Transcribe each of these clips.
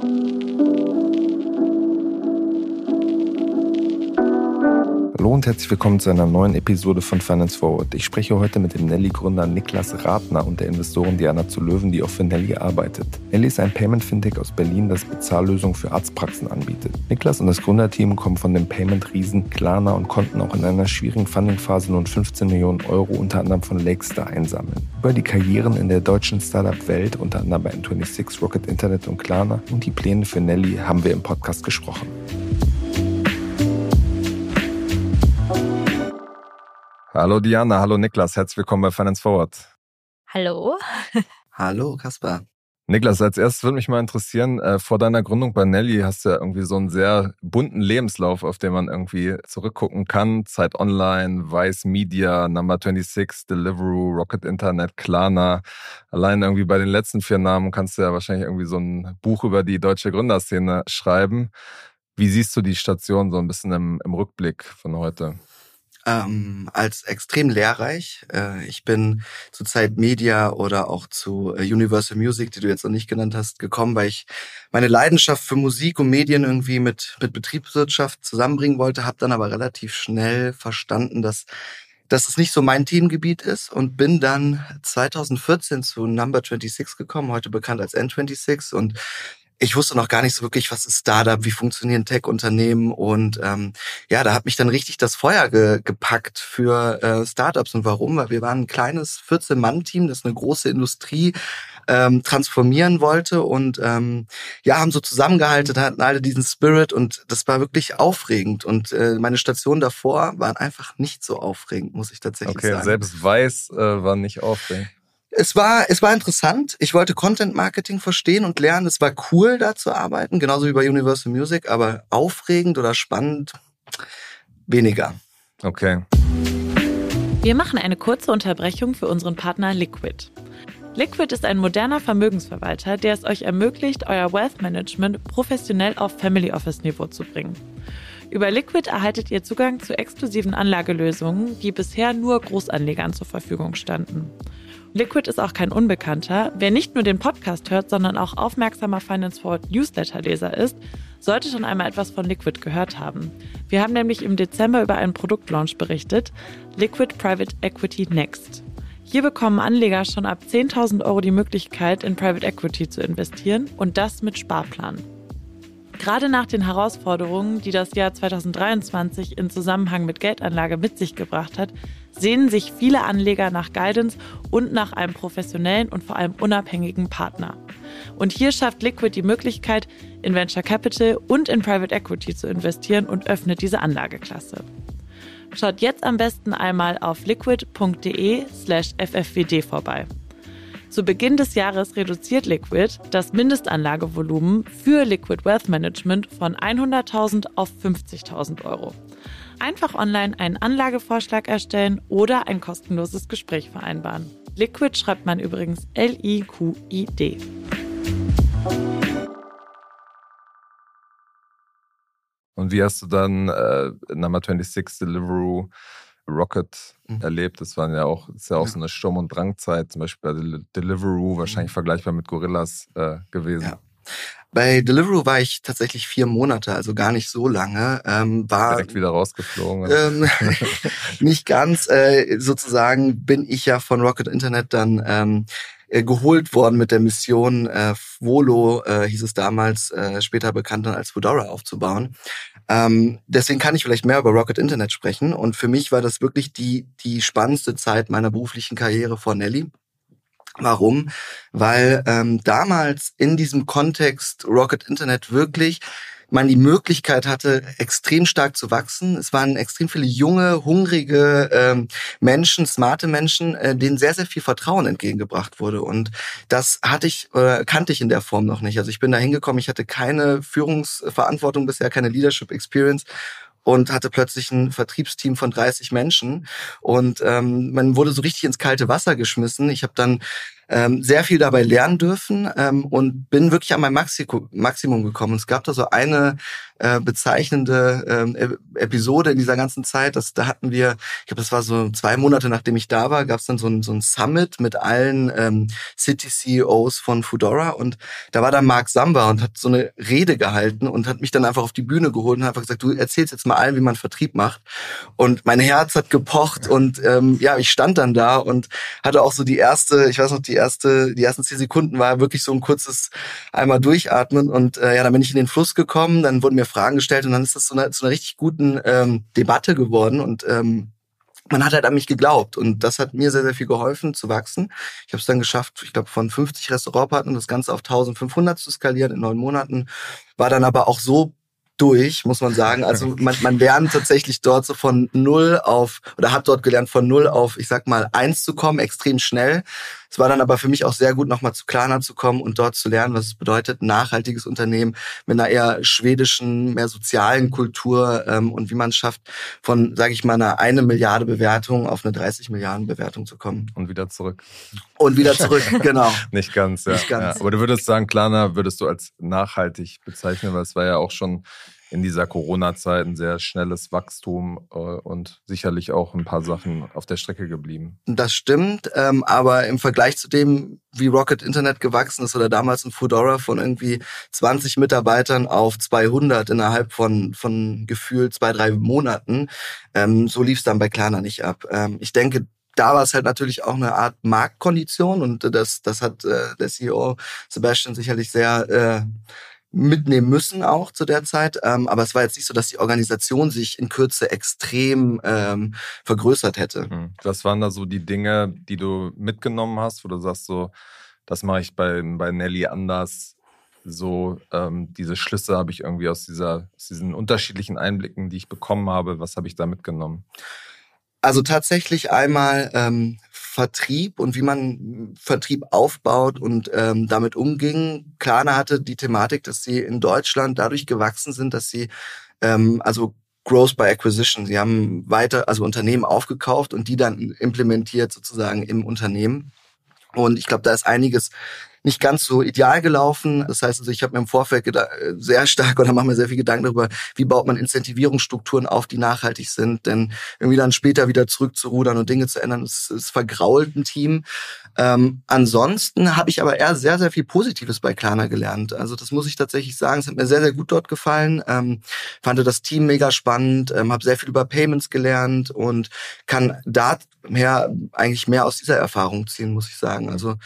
Música Hallo und herzlich willkommen zu einer neuen Episode von Finance Forward. Ich spreche heute mit dem Nelly-Gründer Niklas Ratner und der Investorin Diana zu Löwen, die auch für Nelly arbeitet. Nelly ist ein Payment-Fintech aus Berlin, das Bezahllösungen für Arztpraxen anbietet. Niklas und das Gründerteam kommen von dem Payment-Riesen Klarna und konnten auch in einer schwierigen Funding-Phase nun 15 Millionen Euro unter anderem von Lakestar einsammeln. Über die Karrieren in der deutschen Startup-Welt, unter anderem bei N26, Rocket Internet und Klarna und die Pläne für Nelly haben wir im Podcast gesprochen. Hallo Diana, hallo Niklas, herzlich willkommen bei Finance Forward. Hallo. Hallo Kaspar. Niklas, als erstes würde mich mal interessieren, äh, vor deiner Gründung bei Nelly hast du ja irgendwie so einen sehr bunten Lebenslauf, auf den man irgendwie zurückgucken kann. Zeit Online, Vice Media, Number 26, Deliveroo, Rocket Internet, Klarna. Allein irgendwie bei den letzten vier Namen kannst du ja wahrscheinlich irgendwie so ein Buch über die deutsche Gründerszene schreiben. Wie siehst du die Station so ein bisschen im, im Rückblick von heute? Ähm, als extrem lehrreich. Äh, ich bin zu Zeit Media oder auch zu äh, Universal Music, die du jetzt noch nicht genannt hast, gekommen, weil ich meine Leidenschaft für Musik und Medien irgendwie mit, mit Betriebswirtschaft zusammenbringen wollte, habe dann aber relativ schnell verstanden, dass dass es nicht so mein Themengebiet ist und bin dann 2014 zu Number 26 gekommen, heute bekannt als N26 und ich wusste noch gar nicht so wirklich, was ist Startup, wie funktionieren Tech-Unternehmen und ähm, ja, da hat mich dann richtig das Feuer ge gepackt für äh, Startups und warum? Weil wir waren ein kleines 14-Mann-Team, das eine große Industrie ähm, transformieren wollte und ähm, ja, haben so zusammengehalten, hatten alle diesen Spirit und das war wirklich aufregend und äh, meine Stationen davor waren einfach nicht so aufregend, muss ich tatsächlich okay, sagen. Okay, selbst Weiß äh, war nicht aufregend. Es war, es war interessant. Ich wollte Content Marketing verstehen und lernen. Es war cool, da zu arbeiten, genauso wie bei Universal Music, aber aufregend oder spannend weniger. Okay. Wir machen eine kurze Unterbrechung für unseren Partner Liquid. Liquid ist ein moderner Vermögensverwalter, der es euch ermöglicht, euer Wealth Management professionell auf Family Office Niveau zu bringen. Über Liquid erhaltet ihr Zugang zu exklusiven Anlagelösungen, die bisher nur Großanlegern zur Verfügung standen. Liquid ist auch kein Unbekannter. Wer nicht nur den Podcast hört, sondern auch aufmerksamer Finance Forward Newsletter-Leser ist, sollte schon einmal etwas von Liquid gehört haben. Wir haben nämlich im Dezember über einen Produktlaunch berichtet, Liquid Private Equity Next. Hier bekommen Anleger schon ab 10.000 Euro die Möglichkeit, in Private Equity zu investieren und das mit Sparplan. Gerade nach den Herausforderungen, die das Jahr 2023 in Zusammenhang mit Geldanlage mit sich gebracht hat, sehnen sich viele Anleger nach Guidance und nach einem professionellen und vor allem unabhängigen Partner. Und hier schafft Liquid die Möglichkeit, in Venture Capital und in Private Equity zu investieren und öffnet diese Anlageklasse. Schaut jetzt am besten einmal auf liquid.de slash ffwd vorbei. Zu Beginn des Jahres reduziert Liquid das Mindestanlagevolumen für Liquid Wealth Management von 100.000 auf 50.000 Euro. Einfach online einen Anlagevorschlag erstellen oder ein kostenloses Gespräch vereinbaren. Liquid schreibt man übrigens L-I-Q-I-D. Und wie hast du dann äh, Number 26 Deliveroo Rocket mhm. erlebt. Das waren ja auch, ist ja auch ja. so eine Sturm- und Drangzeit, zum Beispiel bei Deliveroo, mhm. wahrscheinlich vergleichbar mit Gorillas äh, gewesen. Ja. Bei Deliveroo war ich tatsächlich vier Monate, also gar nicht so lange. Ähm, war direkt wieder rausgeflogen. Ähm, nicht ganz. Äh, sozusagen bin ich ja von Rocket Internet dann ähm, äh, geholt worden mit der Mission, äh, Volo äh, hieß es damals, äh, später bekannt dann als Fedora aufzubauen. Ähm, deswegen kann ich vielleicht mehr über Rocket Internet sprechen. Und für mich war das wirklich die, die spannendste Zeit meiner beruflichen Karriere vor Nelly. Warum? Weil ähm, damals in diesem Kontext Rocket Internet wirklich man die Möglichkeit hatte, extrem stark zu wachsen. Es waren extrem viele junge, hungrige ähm, Menschen, smarte Menschen, äh, denen sehr, sehr viel Vertrauen entgegengebracht wurde. Und das hatte ich, äh, kannte ich in der Form noch nicht. Also ich bin da hingekommen, ich hatte keine Führungsverantwortung bisher, keine Leadership Experience und hatte plötzlich ein Vertriebsteam von 30 Menschen und ähm, man wurde so richtig ins kalte Wasser geschmissen. Ich habe dann ähm, sehr viel dabei lernen dürfen ähm, und bin wirklich an mein Maxi Maximum gekommen. Es gab da so eine äh, bezeichnende ähm, Episode in dieser ganzen Zeit. Das, da hatten wir, ich glaube, das war so zwei Monate nachdem ich da war, gab es dann so ein, so ein Summit mit allen ähm, City-CEOs von Foodora und da war dann Mark Samba und hat so eine Rede gehalten und hat mich dann einfach auf die Bühne geholt und hat einfach gesagt, du erzählst jetzt mal allen, wie man Vertrieb macht. Und mein Herz hat gepocht und ähm, ja, ich stand dann da und hatte auch so die erste, ich weiß noch, die erste, die ersten zehn Sekunden war wirklich so ein kurzes einmal durchatmen und äh, ja, dann bin ich in den Fluss gekommen, dann wurden mir Fragen gestellt und dann ist das so eine, zu einer richtig guten ähm, Debatte geworden und ähm, man hat halt an mich geglaubt und das hat mir sehr, sehr viel geholfen zu wachsen. Ich habe es dann geschafft, ich glaube, von 50 Restaurantpartnern das Ganze auf 1500 zu skalieren in neun Monaten. War dann aber auch so durch, muss man sagen. Also man, man lernt tatsächlich dort so von null auf, oder hat dort gelernt, von null auf, ich sag mal, eins zu kommen, extrem schnell. Es war dann aber für mich auch sehr gut, nochmal zu Klarna zu kommen und dort zu lernen, was es bedeutet, nachhaltiges Unternehmen mit einer eher schwedischen, mehr sozialen Kultur ähm, und wie man es schafft, von, sage ich mal, einer eine Milliarde Bewertung auf eine 30 Milliarden Bewertung zu kommen. Und wieder zurück. Und wieder zurück, genau. Nicht ganz, ja. Nicht ganz. Ja, aber du würdest sagen, Klarna würdest du als nachhaltig bezeichnen, weil es war ja auch schon in dieser Corona-Zeit ein sehr schnelles Wachstum äh, und sicherlich auch ein paar Sachen auf der Strecke geblieben. Das stimmt, ähm, aber im Vergleich zu dem, wie Rocket Internet gewachsen ist oder damals ein Foodora von irgendwie 20 Mitarbeitern auf 200 innerhalb von, von gefühlt zwei, drei Monaten, ähm, so lief es dann bei Klarna nicht ab. Ähm, ich denke, da war es halt natürlich auch eine Art Marktkondition und das, das hat äh, der CEO Sebastian sicherlich sehr äh, mitnehmen müssen auch zu der Zeit. Ähm, aber es war jetzt nicht so, dass die Organisation sich in Kürze extrem ähm, vergrößert hätte. Hm. Was waren da so die Dinge, die du mitgenommen hast, wo du sagst so, das mache ich bei, bei Nelly anders. So ähm, diese Schlüsse habe ich irgendwie aus, dieser, aus diesen unterschiedlichen Einblicken, die ich bekommen habe, was habe ich da mitgenommen? Also tatsächlich einmal ähm, Vertrieb und wie man Vertrieb aufbaut und ähm, damit umging. Klarna hatte die Thematik, dass sie in Deutschland dadurch gewachsen sind, dass sie ähm, also Growth by Acquisition. Sie haben weiter, also Unternehmen aufgekauft und die dann implementiert sozusagen im Unternehmen. Und ich glaube, da ist einiges nicht ganz so ideal gelaufen. Das heißt also, ich habe mir im Vorfeld sehr stark oder mache mir sehr viel Gedanken darüber, wie baut man Incentivierungsstrukturen auf, die nachhaltig sind. Denn irgendwie dann später wieder zurückzurudern und Dinge zu ändern, ist, ist vergrault ein Team. Ähm, ansonsten habe ich aber eher sehr, sehr viel Positives bei Klarna gelernt. Also das muss ich tatsächlich sagen. Es hat mir sehr, sehr gut dort gefallen. Ähm, fand das Team mega spannend, ähm, habe sehr viel über Payments gelernt und kann da mehr, eigentlich mehr aus dieser Erfahrung ziehen, muss ich sagen. Also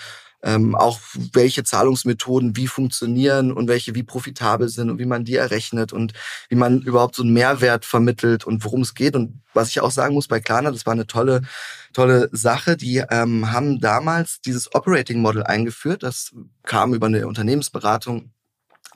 ähm, auch welche Zahlungsmethoden wie funktionieren und welche wie profitabel sind und wie man die errechnet und wie man überhaupt so einen Mehrwert vermittelt und worum es geht. Und was ich auch sagen muss bei Klarna, das war eine tolle, tolle Sache. Die ähm, haben damals dieses Operating Model eingeführt. Das kam über eine Unternehmensberatung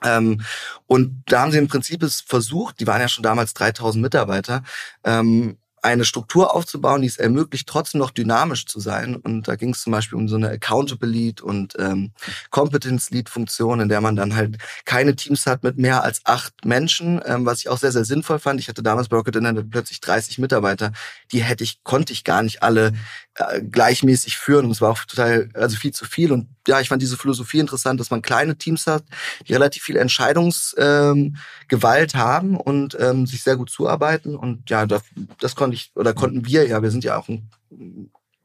ähm, und da haben sie im Prinzip es versucht, die waren ja schon damals 3000 Mitarbeiter, ähm, eine Struktur aufzubauen, die es ermöglicht, trotzdem noch dynamisch zu sein. Und da ging es zum Beispiel um so eine Accountable Lead und ähm, Competence Lead Funktion, in der man dann halt keine Teams hat mit mehr als acht Menschen, ähm, was ich auch sehr, sehr sinnvoll fand. Ich hatte damals bei Rocket Internet plötzlich 30 Mitarbeiter, die hätte ich, konnte ich gar nicht alle äh, gleichmäßig führen. Und es war auch total, also viel zu viel. Und ja, ich fand diese Philosophie interessant, dass man kleine Teams hat, die relativ viel Entscheidungsgewalt ähm, haben und ähm, sich sehr gut zuarbeiten. Und ja, das, das konnte ich, oder konnten wir, ja, wir sind ja auch ein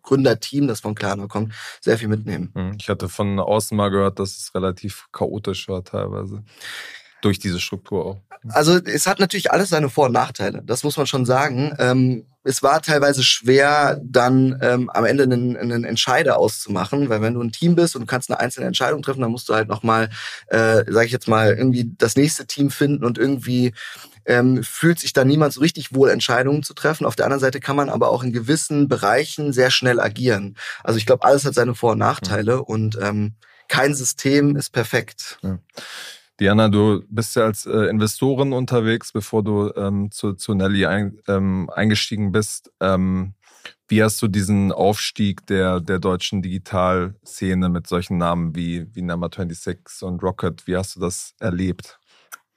Gründerteam, das von Klarna kommt, sehr viel mitnehmen. Hm, ich hatte von außen mal gehört, dass es relativ chaotisch war teilweise. Durch diese Struktur auch. Also es hat natürlich alles seine Vor- und Nachteile. Das muss man schon sagen. Ähm, es war teilweise schwer, dann ähm, am Ende einen, einen Entscheider auszumachen, weil wenn du ein Team bist und du kannst eine einzelne Entscheidung treffen, dann musst du halt nochmal, äh, sage ich jetzt mal, irgendwie das nächste Team finden und irgendwie ähm, fühlt sich da niemand so richtig wohl, Entscheidungen zu treffen. Auf der anderen Seite kann man aber auch in gewissen Bereichen sehr schnell agieren. Also ich glaube, alles hat seine Vor- und Nachteile mhm. und ähm, kein System ist perfekt. Ja. Diana, du bist ja als äh, Investorin unterwegs, bevor du ähm, zu, zu Nelly ein, ähm, eingestiegen bist. Ähm, wie hast du diesen Aufstieg der, der deutschen Digitalszene mit solchen Namen wie, wie Number 26 und Rocket, wie hast du das erlebt?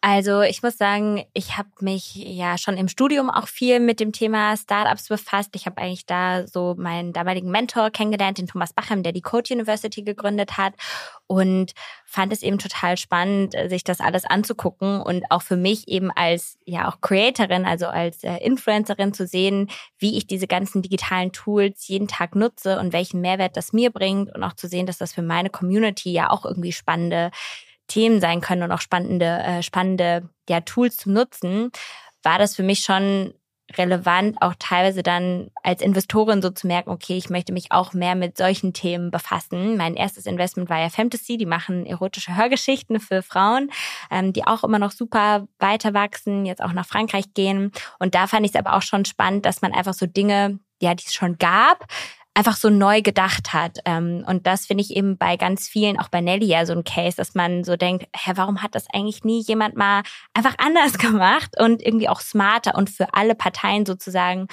Also ich muss sagen, ich habe mich ja schon im Studium auch viel mit dem Thema Startups befasst. Ich habe eigentlich da so meinen damaligen Mentor kennengelernt, den Thomas Bachem, der die Code University gegründet hat und fand es eben total spannend, sich das alles anzugucken und auch für mich eben als ja auch Creatorin, also als äh, Influencerin zu sehen, wie ich diese ganzen digitalen Tools jeden Tag nutze und welchen Mehrwert das mir bringt und auch zu sehen, dass das für meine Community ja auch irgendwie spannende Themen sein können und auch spannende, äh, spannende ja, Tools zum Nutzen, war das für mich schon relevant, auch teilweise dann als Investorin so zu merken, okay, ich möchte mich auch mehr mit solchen Themen befassen. Mein erstes Investment war ja Fantasy, die machen erotische Hörgeschichten für Frauen, ähm, die auch immer noch super weiter wachsen, jetzt auch nach Frankreich gehen. Und da fand ich es aber auch schon spannend, dass man einfach so Dinge, ja, die es schon gab, einfach so neu gedacht hat. Ähm, und das finde ich eben bei ganz vielen, auch bei Nelly ja so ein Case, dass man so denkt, hä, warum hat das eigentlich nie jemand mal einfach anders gemacht und irgendwie auch smarter und für alle Parteien sozusagen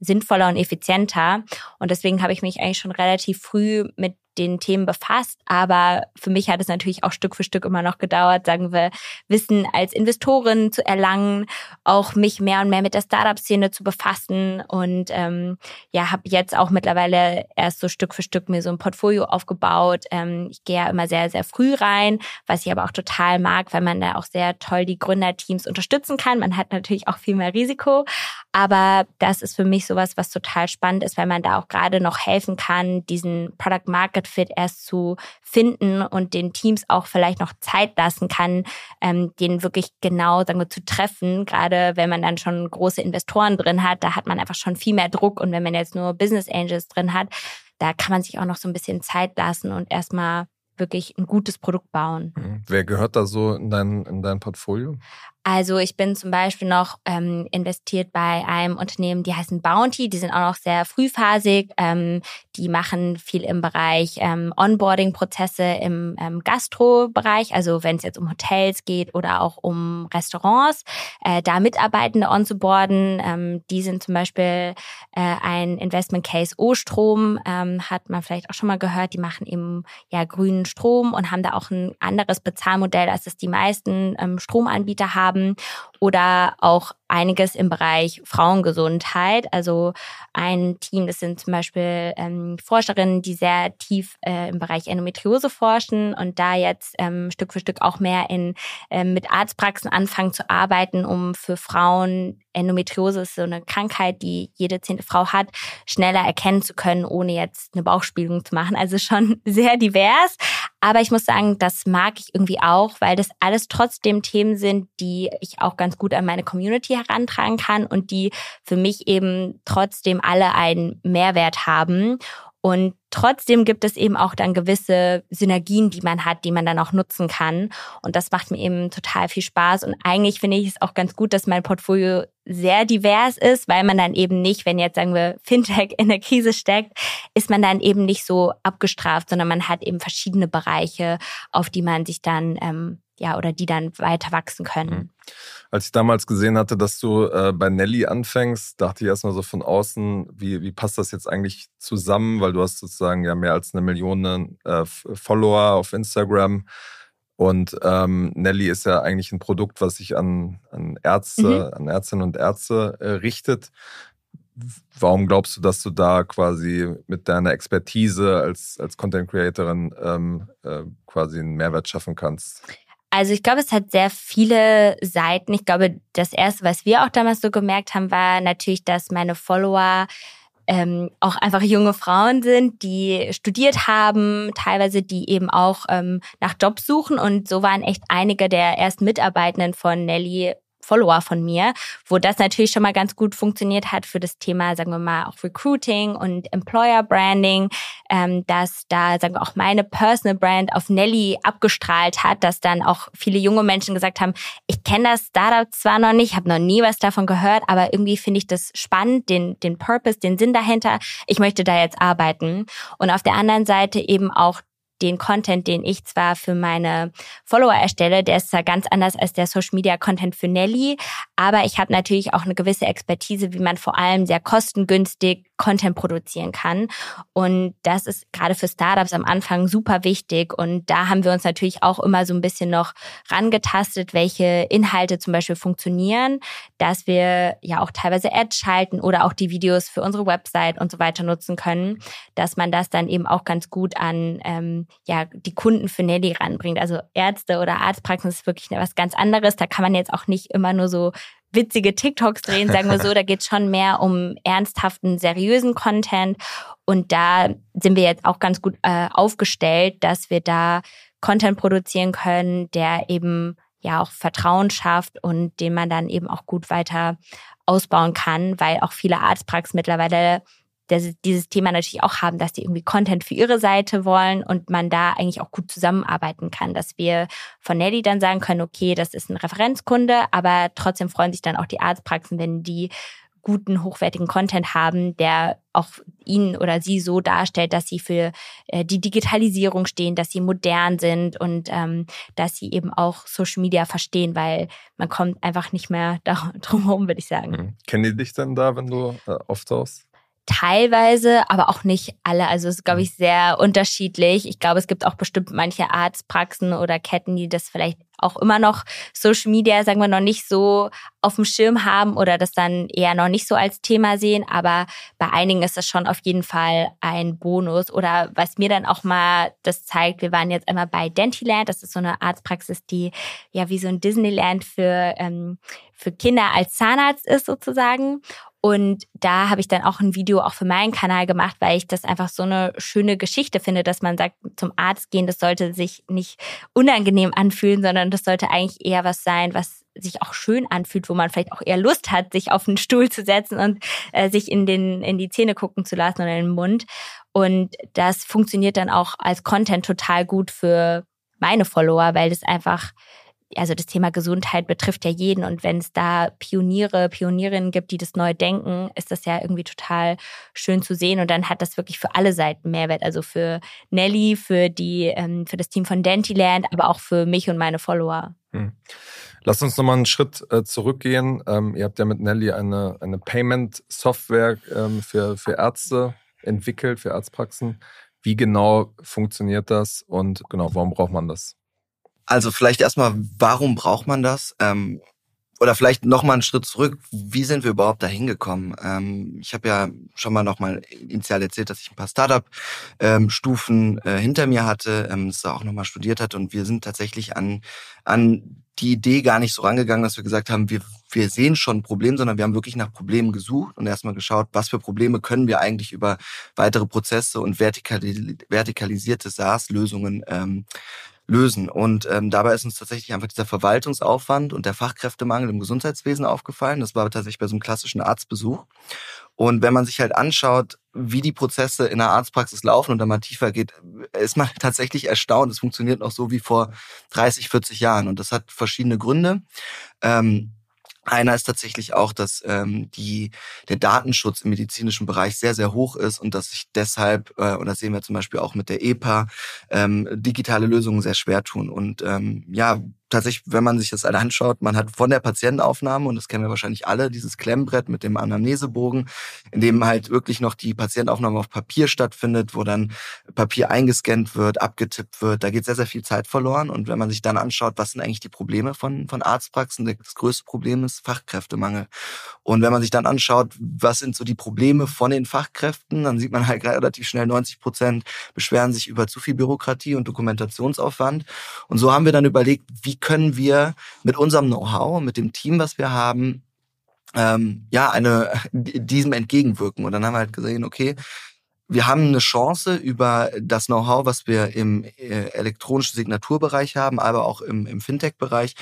sinnvoller und effizienter. Und deswegen habe ich mich eigentlich schon relativ früh mit den Themen befasst. Aber für mich hat es natürlich auch Stück für Stück immer noch gedauert, sagen wir, Wissen als Investorin zu erlangen, auch mich mehr und mehr mit der Startup-Szene zu befassen und ähm, ja, habe jetzt auch mittlerweile erst so Stück für Stück mir so ein Portfolio aufgebaut. Ähm, ich gehe ja immer sehr, sehr früh rein, was ich aber auch total mag, weil man da auch sehr toll die Gründerteams unterstützen kann. Man hat natürlich auch viel mehr Risiko, aber das ist für mich sowas, was total spannend ist, weil man da auch gerade noch helfen kann, diesen Product Market Market Fit erst zu finden und den Teams auch vielleicht noch Zeit lassen kann, ähm, den wirklich genau, sagen wir, zu treffen. Gerade wenn man dann schon große Investoren drin hat, da hat man einfach schon viel mehr Druck. Und wenn man jetzt nur Business Angels drin hat, da kann man sich auch noch so ein bisschen Zeit lassen und erstmal wirklich ein gutes Produkt bauen. Mhm. Wer gehört da so in dein, in dein Portfolio? Also ich bin zum Beispiel noch ähm, investiert bei einem Unternehmen, die heißen Bounty. Die sind auch noch sehr frühphasig. Ähm, die machen viel im Bereich ähm, Onboarding-Prozesse im ähm, Gastro-Bereich. Also wenn es jetzt um Hotels geht oder auch um Restaurants, äh, da Mitarbeitende onzuboarden. Ähm, die sind zum Beispiel äh, ein Investment Case O-Strom, ähm, hat man vielleicht auch schon mal gehört. Die machen eben ja grünen Strom und haben da auch ein anderes Bezahlmodell, als es die meisten ähm, Stromanbieter haben haben oder auch einiges im Bereich Frauengesundheit. Also ein Team, das sind zum Beispiel ähm, Forscherinnen, die sehr tief äh, im Bereich Endometriose forschen und da jetzt ähm, Stück für Stück auch mehr in äh, mit Arztpraxen anfangen zu arbeiten, um für Frauen Endometriose ist so eine Krankheit, die jede zehnte Frau hat, schneller erkennen zu können, ohne jetzt eine Bauchspiegelung zu machen. Also schon sehr divers. Aber ich muss sagen, das mag ich irgendwie auch, weil das alles trotzdem Themen sind, die ich auch ganz gut an meine Community herantragen kann und die für mich eben trotzdem alle einen Mehrwert haben. Und trotzdem gibt es eben auch dann gewisse Synergien, die man hat, die man dann auch nutzen kann. Und das macht mir eben total viel Spaß. Und eigentlich finde ich es auch ganz gut, dass mein Portfolio sehr divers ist, weil man dann eben nicht, wenn jetzt sagen wir Fintech in der Krise steckt, ist man dann eben nicht so abgestraft, sondern man hat eben verschiedene Bereiche, auf die man sich dann ähm, ja oder die dann weiter wachsen können. Mhm. Als ich damals gesehen hatte, dass du äh, bei Nelly anfängst, dachte ich erstmal so von außen, wie, wie passt das jetzt eigentlich zusammen? Weil du hast sozusagen ja mehr als eine Million äh, Follower auf Instagram. Und ähm, Nelly ist ja eigentlich ein Produkt, was sich an, an Ärzte, mhm. an Ärztinnen und Ärzte äh, richtet. Warum glaubst du, dass du da quasi mit deiner Expertise als, als Content Creatorin ähm, äh, quasi einen Mehrwert schaffen kannst? Also ich glaube, es hat sehr viele Seiten. Ich glaube, das Erste, was wir auch damals so gemerkt haben, war natürlich, dass meine Follower ähm, auch einfach junge Frauen sind, die studiert haben, teilweise die eben auch ähm, nach Jobs suchen. Und so waren echt einige der ersten Mitarbeitenden von Nelly Follower von mir, wo das natürlich schon mal ganz gut funktioniert hat für das Thema, sagen wir mal, auch Recruiting und Employer Branding, ähm, dass da, sagen wir auch meine Personal Brand auf Nelly abgestrahlt hat, dass dann auch viele junge Menschen gesagt haben, ich kenne das Startup zwar noch nicht, habe noch nie was davon gehört, aber irgendwie finde ich das spannend, den, den Purpose, den Sinn dahinter. Ich möchte da jetzt arbeiten. Und auf der anderen Seite eben auch den Content, den ich zwar für meine Follower erstelle, der ist zwar ganz anders als der Social Media Content für Nelly, aber ich habe natürlich auch eine gewisse Expertise, wie man vor allem sehr kostengünstig Content produzieren kann. Und das ist gerade für Startups am Anfang super wichtig. Und da haben wir uns natürlich auch immer so ein bisschen noch rangetastet, welche Inhalte zum Beispiel funktionieren, dass wir ja auch teilweise Ads schalten oder auch die Videos für unsere Website und so weiter nutzen können, dass man das dann eben auch ganz gut an ähm, ja die Kunden für Nelly ranbringt. Also Ärzte oder Arztpraxen ist wirklich was ganz anderes. Da kann man jetzt auch nicht immer nur so witzige TikToks drehen, sagen wir so. Da geht es schon mehr um ernsthaften, seriösen Content. Und da sind wir jetzt auch ganz gut äh, aufgestellt, dass wir da Content produzieren können, der eben ja auch Vertrauen schafft und den man dann eben auch gut weiter ausbauen kann, weil auch viele Arztpraxen mittlerweile dieses Thema natürlich auch haben, dass die irgendwie Content für ihre Seite wollen und man da eigentlich auch gut zusammenarbeiten kann, dass wir von Nelly dann sagen können, okay, das ist ein Referenzkunde, aber trotzdem freuen sich dann auch die Arztpraxen, wenn die guten, hochwertigen Content haben, der auch ihn oder sie so darstellt, dass sie für äh, die Digitalisierung stehen, dass sie modern sind und ähm, dass sie eben auch Social Media verstehen, weil man kommt einfach nicht mehr drum herum, würde ich sagen. Mhm. Kennen die dich denn da, wenn du äh, auftauchst? Teilweise, aber auch nicht alle. Also es ist, glaube ich, sehr unterschiedlich. Ich glaube, es gibt auch bestimmt manche Arztpraxen oder Ketten, die das vielleicht auch immer noch Social Media, sagen wir, noch nicht so auf dem Schirm haben oder das dann eher noch nicht so als Thema sehen. Aber bei einigen ist das schon auf jeden Fall ein Bonus. Oder was mir dann auch mal das zeigt, wir waren jetzt einmal bei Dentiland. Das ist so eine Arztpraxis, die ja wie so ein Disneyland für, ähm, für Kinder als Zahnarzt ist sozusagen. Und da habe ich dann auch ein Video auch für meinen Kanal gemacht, weil ich das einfach so eine schöne Geschichte finde, dass man sagt, zum Arzt gehen, das sollte sich nicht unangenehm anfühlen, sondern das sollte eigentlich eher was sein, was sich auch schön anfühlt, wo man vielleicht auch eher Lust hat, sich auf einen Stuhl zu setzen und äh, sich in den in die Zähne gucken zu lassen oder in den Mund. Und das funktioniert dann auch als Content total gut für meine Follower, weil das einfach also das Thema Gesundheit betrifft ja jeden und wenn es da Pioniere, Pionierinnen gibt, die das neu denken, ist das ja irgendwie total schön zu sehen und dann hat das wirklich für alle Seiten Mehrwert, also für Nelly, für die, ähm, für das Team von Dentiland, aber auch für mich und meine Follower. Hm. Lass uns nochmal einen Schritt äh, zurückgehen. Ähm, ihr habt ja mit Nelly eine, eine Payment-Software ähm, für, für Ärzte entwickelt, für Arztpraxen. Wie genau funktioniert das und genau, warum braucht man das? Also vielleicht erstmal, warum braucht man das? Ähm, oder vielleicht noch mal einen Schritt zurück. Wie sind wir überhaupt da hingekommen? Ähm, ich habe ja schon mal noch mal initial erzählt, dass ich ein paar Startup-Stufen ähm, äh, hinter mir hatte, ähm, das auch noch mal studiert hatte. Und wir sind tatsächlich an, an die Idee gar nicht so rangegangen, dass wir gesagt haben, wir, wir sehen schon ein Problem, sondern wir haben wirklich nach Problemen gesucht und erstmal geschaut, was für Probleme können wir eigentlich über weitere Prozesse und vertikalisierte SaaS-Lösungen ähm, lösen. Und ähm, dabei ist uns tatsächlich einfach dieser Verwaltungsaufwand und der Fachkräftemangel im Gesundheitswesen aufgefallen. Das war tatsächlich bei so einem klassischen Arztbesuch. Und wenn man sich halt anschaut, wie die Prozesse in der Arztpraxis laufen und da mal tiefer geht, ist man tatsächlich erstaunt. Es funktioniert noch so wie vor 30, 40 Jahren. Und das hat verschiedene Gründe. Ähm, einer ist tatsächlich auch, dass ähm, die, der Datenschutz im medizinischen Bereich sehr, sehr hoch ist und dass sich deshalb, äh, und das sehen wir zum Beispiel auch mit der EPA, ähm, digitale Lösungen sehr schwer tun. Und ähm, ja, tatsächlich, wenn man sich das alle anschaut, man hat von der Patientenaufnahme, und das kennen wir wahrscheinlich alle, dieses Klemmbrett mit dem Anamnesebogen, in dem halt wirklich noch die Patientenaufnahme auf Papier stattfindet, wo dann Papier eingescannt wird, abgetippt wird. Da geht sehr, sehr viel Zeit verloren. Und wenn man sich dann anschaut, was sind eigentlich die Probleme von, von Arztpraxen, das größte Problem ist Fachkräftemangel. Und wenn man sich dann anschaut, was sind so die Probleme von den Fachkräften, dann sieht man halt relativ schnell 90 Prozent beschweren sich über zu viel Bürokratie und Dokumentationsaufwand. Und so haben wir dann überlegt, wie wie können wir mit unserem Know-how, mit dem Team, was wir haben, ähm, ja, eine, diesem entgegenwirken. Und dann haben wir halt gesehen, okay, wir haben eine Chance über das Know-how, was wir im äh, elektronischen Signaturbereich haben, aber auch im, im Fintech-Bereich,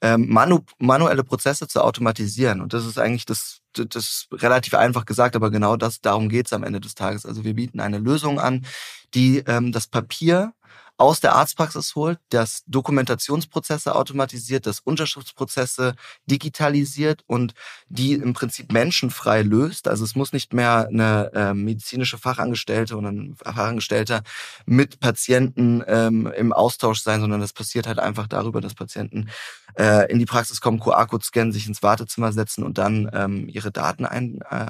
ähm, manu manuelle Prozesse zu automatisieren. Und das ist eigentlich das, das ist relativ einfach gesagt, aber genau das, darum geht es am Ende des Tages. Also wir bieten eine Lösung an, die ähm, das Papier aus der Arztpraxis holt, das Dokumentationsprozesse automatisiert, das Unterschriftsprozesse digitalisiert und die im Prinzip menschenfrei löst. Also es muss nicht mehr eine äh, medizinische Fachangestellte oder ein Fachangestellter mit Patienten ähm, im Austausch sein, sondern das passiert halt einfach darüber, dass Patienten äh, in die Praxis kommen, QR-Code scannen, sich ins Wartezimmer setzen und dann ähm, ihre Daten ein, äh,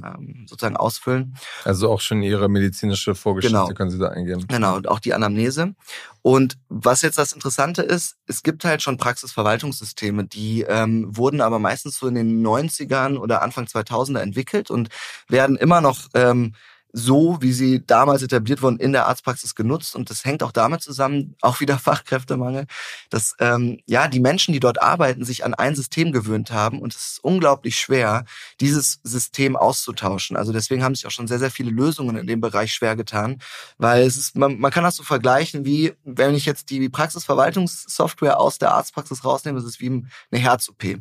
sozusagen ausfüllen. Also auch schon ihre medizinische Vorgeschichte Genau. können Sie da eingeben. Genau, und auch die Anamnese. Und was jetzt das Interessante ist, es gibt halt schon Praxisverwaltungssysteme, die ähm, wurden aber meistens so in den 90ern oder Anfang 2000er entwickelt und werden immer noch ähm, so, wie sie damals etabliert wurden, in der Arztpraxis genutzt. Und das hängt auch damit zusammen, auch wieder Fachkräftemangel, dass ähm, ja die Menschen, die dort arbeiten, sich an ein System gewöhnt haben. Und es ist unglaublich schwer, dieses System auszutauschen. Also deswegen haben sich auch schon sehr, sehr viele Lösungen in dem Bereich schwer getan. Weil es ist, man, man kann das so vergleichen, wie wenn ich jetzt die Praxisverwaltungssoftware aus der Arztpraxis rausnehme, es ist wie eine Herz-OP.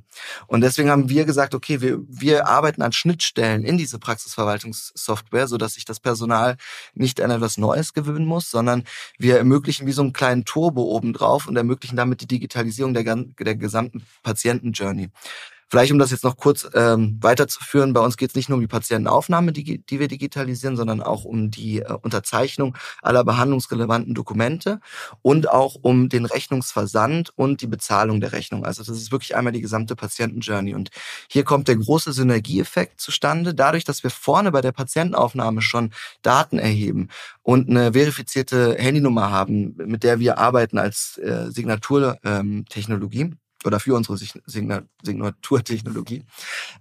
Und deswegen haben wir gesagt, okay, wir, wir arbeiten an Schnittstellen in diese Praxisverwaltungssoftware, sodass sich das Personal nicht an etwas Neues gewöhnen muss, sondern wir ermöglichen wie so einen kleinen Turbo obendrauf und ermöglichen damit die Digitalisierung der, der gesamten Patienten-Journey. Vielleicht, um das jetzt noch kurz ähm, weiterzuführen, bei uns geht es nicht nur um die Patientenaufnahme, die, die wir digitalisieren, sondern auch um die äh, Unterzeichnung aller behandlungsrelevanten Dokumente und auch um den Rechnungsversand und die Bezahlung der Rechnung. Also das ist wirklich einmal die gesamte Patientenjourney. Und hier kommt der große Synergieeffekt zustande, dadurch, dass wir vorne bei der Patientenaufnahme schon Daten erheben und eine verifizierte Handynummer haben, mit der wir arbeiten als äh, Signaturtechnologie. Ähm, Oder für unsere Sig- Signa Signaturtechnologie,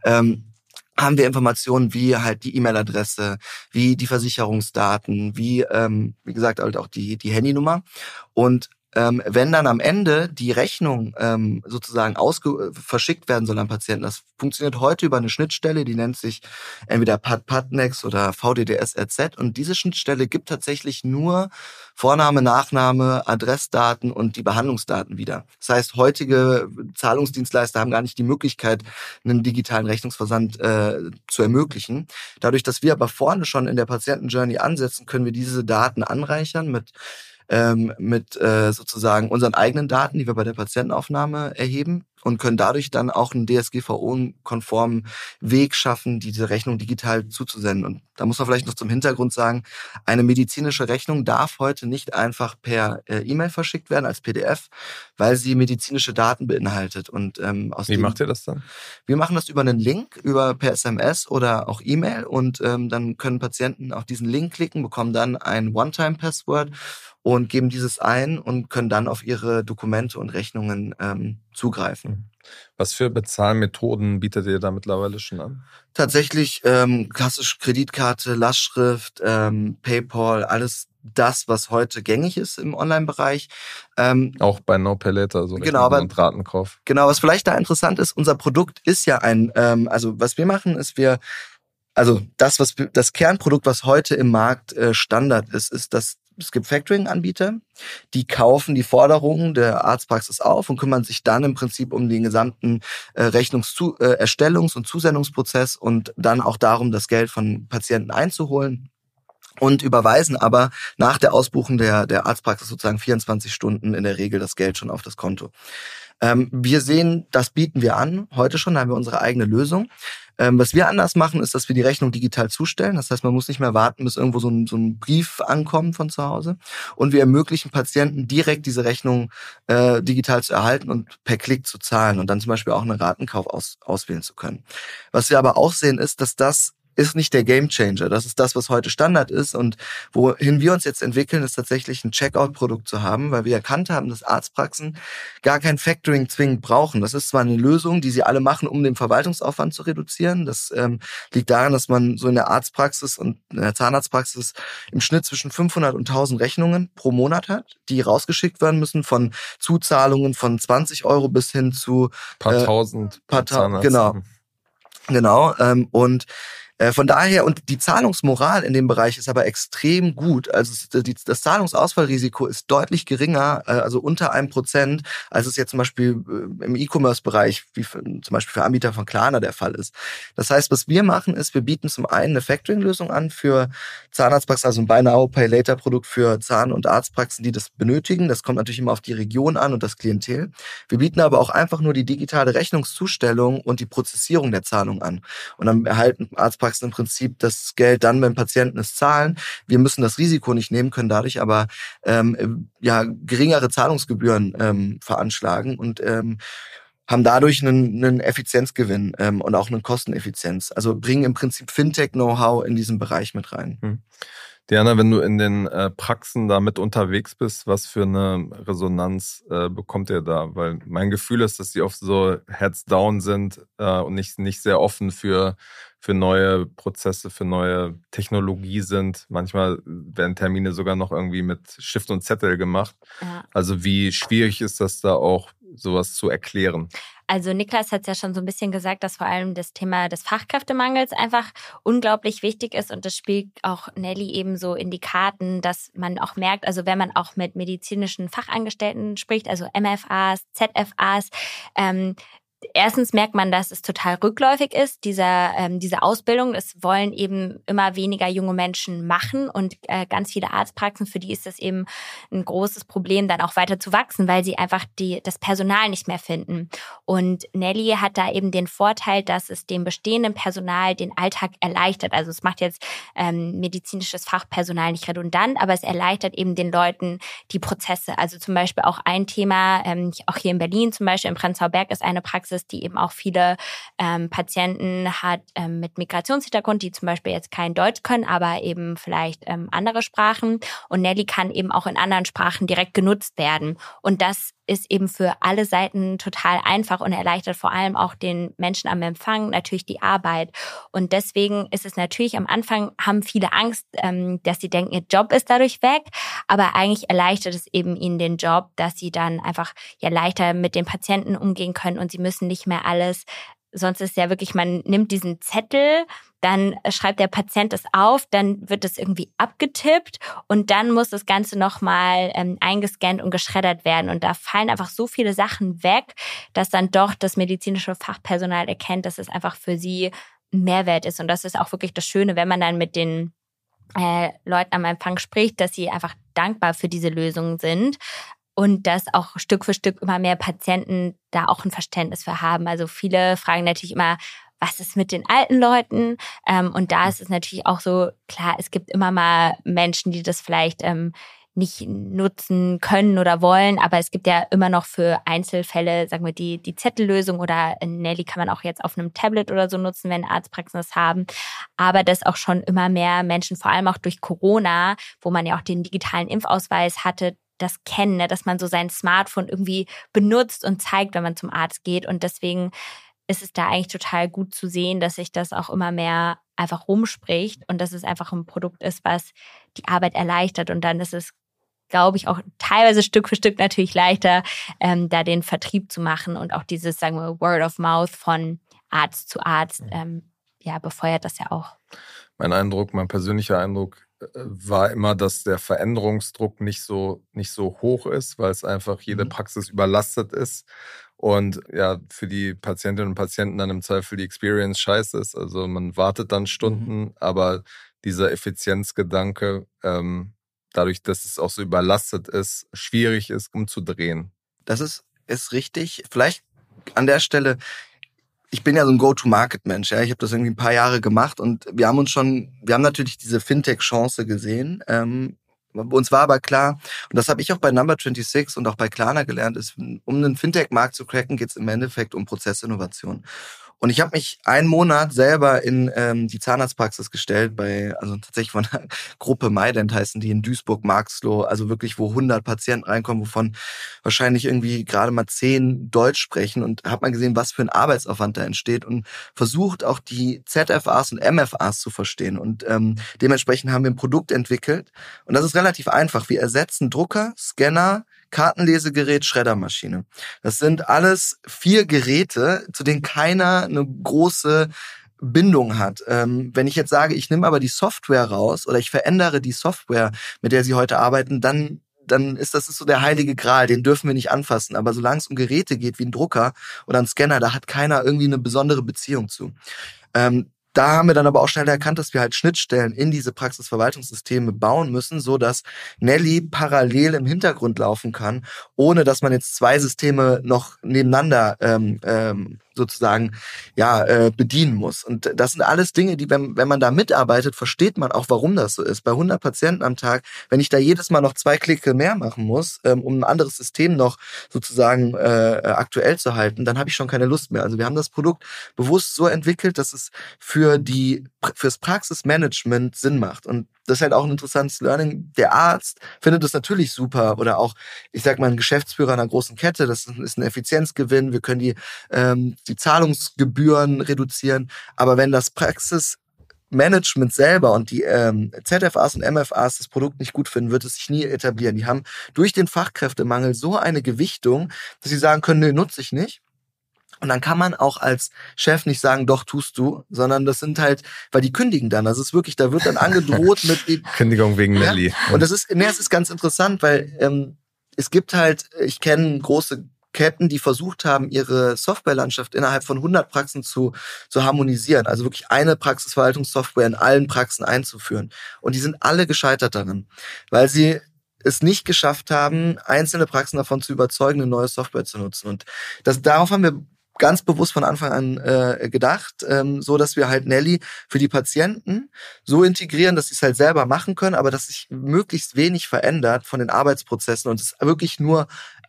ähm, haben wir Informationen wie halt die E-Mail-Adresse, wie die Versicherungsdaten, wie, ähm, wie gesagt, halt auch die, die Handynummer. Und ähm, wenn dann am Ende die Rechnung ähm, sozusagen ausge verschickt werden soll an Patienten, das funktioniert heute über eine Schnittstelle, die nennt sich entweder PadPadNex oder VDDS-RZ und diese Schnittstelle gibt tatsächlich nur Vorname, Nachname, Adressdaten und die Behandlungsdaten wieder. Das heißt, heutige Zahlungsdienstleister haben gar nicht die Möglichkeit, einen digitalen Rechnungsversand äh, zu ermöglichen. Dadurch, dass wir aber vorne schon in der Patientenjourney ansetzen, können wir diese Daten anreichern mit ähm, mit äh, sozusagen unseren eigenen Daten, die wir bei der Patientenaufnahme erheben und können dadurch dann auch einen DSGVO-konformen Weg schaffen, diese Rechnung digital zuzusenden. Und da muss man vielleicht noch zum Hintergrund sagen, eine medizinische Rechnung darf heute nicht einfach per äh, E-Mail verschickt werden als PDF, weil sie medizinische Daten beinhaltet. Und ähm, aus Wie macht ihr das dann? wir machen das über einen Link, über per SMS oder auch E-Mail und ähm, dann können Patienten auf diesen Link klicken, bekommen dann ein One-Time-Password und geben dieses ein und können dann auf ihre Dokumente und Rechnungen ähm, zugreifen. Was für Bezahlmethoden bietet ihr da mittlerweile schon an? Tatsächlich ähm, klassisch Kreditkarte, Lastschrift, ähm, PayPal, alles das, was heute gängig ist im Online-Bereich. Ähm, Auch bei No Pay Later, so Genau, aber- und Ratenkauf. Genau, was vielleicht da interessant ist, unser Produkt ist ja ein, ähm, also was wir machen, ist wir, also das, was das Kernprodukt, was heute im Markt äh, Standard ist, ist, dass es gibt Factoring-Anbieter, die kaufen die Forderungen der Arztpraxis auf und kümmern sich dann im Prinzip um den gesamten äh, Rechnungserstellungs- äh, Erstellungs- und Zusendungsprozess und dann auch darum, das Geld von Patienten einzuholen und überweisen aber nach der Ausbuchung der, der Arztpraxis sozusagen 24 Stunden in der Regel das Geld schon auf das Konto. Ähm, wir sehen, das bieten wir an. Heute schon haben wir unsere eigene Lösung. Ähm, was wir anders machen, ist, dass wir die Rechnung digital zustellen. Das heißt, man muss nicht mehr warten, bis irgendwo so ein, so ein Brief ankommt von zu Hause. Und wir ermöglichen Patienten direkt diese Rechnung äh, digital zu erhalten und per Klick zu zahlen und dann zum Beispiel auch einen Ratenkauf aus, auswählen zu können. Was wir aber auch sehen, ist, dass das ist nicht der Gamechanger. Das ist das, was heute Standard ist. Und wohin wir uns jetzt entwickeln, ist tatsächlich ein Checkout-Produkt zu haben, weil wir erkannt haben, dass Arztpraxen gar kein Factoring zwingend brauchen. Das ist zwar eine Lösung, die sie alle machen, um den Verwaltungsaufwand zu reduzieren. Das ähm, liegt daran, dass man so in der Arztpraxis und in der Zahnarztpraxis im Schnitt zwischen 500 und 1000 Rechnungen pro Monat hat, die rausgeschickt werden müssen von Zuzahlungen von 20 Euro bis hin zu Paar Äh, tausend. paar Ta- Zahnarzt. genau. Genau, ähm, und von daher, und die Zahlungsmoral in dem Bereich ist aber extrem gut. Also das Zahlungsausfallrisiko ist deutlich geringer, äh, also unter einem Prozent, als es jetzt zum Beispiel äh, im E-Commerce-Bereich, wie zum Beispiel für Anbieter von Klarna der Fall ist. Das heißt, was wir machen, ist, wir bieten zum einen eine Factoring-Lösung an für Zahnarztpraxen, also ein Buy Now, Pay Later-Produkt für Zahn- und Arztpraxen, die das benötigen. Das kommt natürlich immer auf die Region an und das Klientel. Wir bieten aber auch einfach nur die digitale Rechnungszustellung und die Prozessierung der Zahlung an. Und dann erhalten Arztpraxen im Prinzip das Geld dann, wenn Patienten es zahlen. Wir müssen das Risiko nicht nehmen, können dadurch aber ähm, ja geringere Zahlungsgebühren ähm, veranschlagen und ähm, haben dadurch einen, einen Effizienzgewinn ähm, und auch eine Kosteneffizienz. Also bringen im Prinzip Fintech-Know-how in diesen Bereich mit rein. Hm. Diana, wenn du in den äh, Praxen damit unterwegs bist, was für eine Resonanz äh, bekommt ihr da? Weil mein Gefühl ist, dass sie oft so heads down sind äh, und nicht, nicht sehr offen für, für neue Prozesse, für neue Technologie sind. Manchmal werden Termine sogar noch irgendwie mit Stift und Zettel gemacht. Ja. Also wie schwierig ist das da auch, sowas zu erklären? Also Niklas hat es ja schon so ein bisschen gesagt, dass vor allem das Thema des Fachkräftemangels einfach unglaublich wichtig ist und das spielt auch Nelly eben so in die Karten, dass man auch merkt, also wenn man auch mit medizinischen Fachangestellten spricht, also MFAs, ZFAs, ähm, erstens merkt man, dass es total rückläufig ist, dieser, ähm, diese Ausbildung. Es wollen eben immer weniger junge Menschen machen und äh, ganz viele Arztpraxen, für die ist das eben ein großes Problem, dann auch weiter zu wachsen, weil sie einfach die, das Personal nicht mehr finden. Und Nelly hat da eben den Vorteil, dass es dem bestehenden Personal den Alltag erleichtert. Also es macht jetzt ähm, medizinisches Fachpersonal nicht redundant, aber es erleichtert eben den Leuten die Prozesse. Also zum Beispiel auch ein Thema, ähm, auch hier in Berlin zum Beispiel, in Prenzlauer Berg ist eine Praxis, Praxis, die eben auch viele ähm, Patienten hat ähm, mit Migrationshintergrund, die zum Beispiel jetzt kein Deutsch können, aber eben vielleicht ähm, andere Sprachen. Und Nelly kann eben auch in anderen Sprachen direkt genutzt werden. Und das ist eben für alle Seiten total einfach und erleichtert vor allem auch den Menschen am Empfang natürlich die Arbeit. Und deswegen ist es natürlich am Anfang haben viele Angst, ähm, dass sie denken, ihr Job ist dadurch weg. Aber eigentlich erleichtert es eben ihnen den Job, dass sie dann einfach ja leichter mit den Patienten umgehen können und sie müssen nicht mehr alles sonst ist ja wirklich, man nimmt diesen Zettel, dann schreibt der Patient es auf, dann wird es irgendwie abgetippt und dann muss das Ganze nochmal ähm, eingescannt und geschreddert werden. Und da fallen einfach so viele Sachen weg, dass dann doch das medizinische Fachpersonal erkennt, dass es einfach für sie Mehrwert ist. Und das ist auch wirklich das Schöne, wenn man dann mit den äh, Leuten am Empfang spricht, dass sie einfach dankbar für diese Lösungen sind und dass auch Stück für Stück immer mehr Patienten da auch ein Verständnis für haben. Also viele fragen natürlich immer, was ist mit den alten Leuten? Ähm, und da ist es natürlich auch so, klar, es gibt immer mal Menschen, die das vielleicht ähm, nicht nutzen können oder wollen, aber es gibt ja immer noch für Einzelfälle, sagen wir, die, die Zettellösung oder Nelly kann man auch jetzt auf einem Tablet oder so nutzen, wenn Arztpraxen das haben. Aber dass auch schon immer mehr Menschen, vor allem auch durch Corona, wo man ja auch den digitalen Impfausweis hatte, das kennen, ne? dass man so sein Smartphone irgendwie benutzt und zeigt, wenn man zum Arzt geht. Und deswegen ist es da eigentlich total gut zu sehen, dass sich das auch immer mehr einfach rumspricht und dass es einfach ein Produkt ist, was die Arbeit erleichtert. Und dann ist es, glaube ich, auch teilweise Stück für Stück natürlich leichter, ähm, da den Vertrieb zu machen und auch dieses, sagen wir, Word of Mouth von Arzt zu Arzt, ähm, ja, befeuert das ja auch. Mein Eindruck, mein persönlicher Eindruck war immer, dass der Veränderungsdruck nicht so, nicht so hoch ist, weil es einfach jede mhm. Praxis überlastet ist und ja, für die Patientinnen und Patienten dann im Zweifel die Experience scheiße ist. Also man wartet dann Stunden, mhm. aber dieser Effizienzgedanke, ähm, dadurch, dass es auch so überlastet ist, schwierig ist, umzudrehen. Das ist, ist richtig. Vielleicht an der Stelle, ich bin ja so ein Go-to-Market-Mensch. Ja. Ich habe das irgendwie ein paar Jahre gemacht und wir haben uns schon, wir haben natürlich diese Fintech-Chance gesehen. Ähm, uns war aber klar, und das habe ich auch bei Number 26 und auch bei Klarna gelernt, ist, um einen Fintech-Markt zu cracken, geht es im Endeffekt um Prozessinnovation. Und ich habe mich einen Monat selber in ähm, die Zahnarztpraxis gestellt, bei, also tatsächlich von einer Gruppe Maident heißen die in Duisburg-Marxloh, also wirklich, wo 100 Patienten reinkommen, wovon wahrscheinlich irgendwie gerade mal 10 Deutsch sprechen und habe mal gesehen, was für ein Arbeitsaufwand da entsteht und versucht auch die ZFAs und MFAs zu verstehen. Und ähm, dementsprechend haben wir ein Produkt entwickelt und das ist relativ einfach. Wir ersetzen Drucker, Scanner, Kartenlesegerät, Schreddermaschine. Das sind alles vier Geräte, zu denen keiner eine große Bindung hat. Ähm, wenn ich jetzt sage, ich nehme aber die Software raus oder ich verändere die Software, mit der Sie heute arbeiten, dann dann ist das ist so der heilige Gral, den dürfen wir nicht anfassen. Aber solange es um Geräte geht wie ein Drucker oder ein Scanner, da hat keiner irgendwie eine besondere Beziehung zu. Ähm, da haben wir dann aber auch schnell erkannt, dass wir halt Schnittstellen in diese Praxisverwaltungssysteme bauen müssen, so dass Nelly parallel im Hintergrund laufen kann, ohne dass man jetzt zwei Systeme noch nebeneinander ähm, ähm, sozusagen ja äh, bedienen muss. Und das sind alles Dinge, die, wenn, wenn man da mitarbeitet, versteht man auch, warum das so ist. Bei 100 Patienten am Tag, wenn ich da jedes Mal noch zwei Klicke mehr machen muss, ähm, um ein anderes System noch sozusagen äh, aktuell zu halten, dann habe ich schon keine Lust mehr. Also wir haben das Produkt bewusst so entwickelt, dass es für die fürs Praxismanagement Sinn macht. Und das ist halt auch ein interessantes Learning. Der Arzt findet das natürlich super oder auch, ich sag mal, ein Geschäftsführer einer großen Kette, das ist ein Effizienzgewinn. Wir können die, ähm, die Zahlungsgebühren reduzieren. Aber wenn das Praxismanagement selber und die ähm, ZFAs und MFAs das Produkt nicht gut finden, wird es sich nie etablieren. Die haben durch den Fachkräftemangel so eine Gewichtung, dass sie sagen können, nee, nutze ich nicht. Und dann kann man auch als Chef nicht sagen, doch tust du, sondern das sind halt, weil die kündigen dann. Das ist wirklich, da wird dann angedroht mit Kündigung wegen ja? Nelly. Und das ist, nee, es ist ganz interessant, weil ähm, es gibt halt, ich kenne große Ketten, die versucht haben, ihre Softwarelandschaft innerhalb von 100 Praxen zu, zu harmonisieren. Also wirklich eine Praxisverwaltungssoftware in allen Praxen einzuführen. Und die sind alle gescheitert darin, weil sie es nicht geschafft haben, einzelne Praxen davon zu überzeugen, eine neue Software zu nutzen. Und das, darauf haben wir ganz bewusst von Anfang an äh, gedacht, ähm, so dass wir halt Nelly für die Patienten so integrieren, dass sie es halt selber machen können, aber dass sich möglichst wenig verändert von den Arbeitsprozessen und es wirklich nur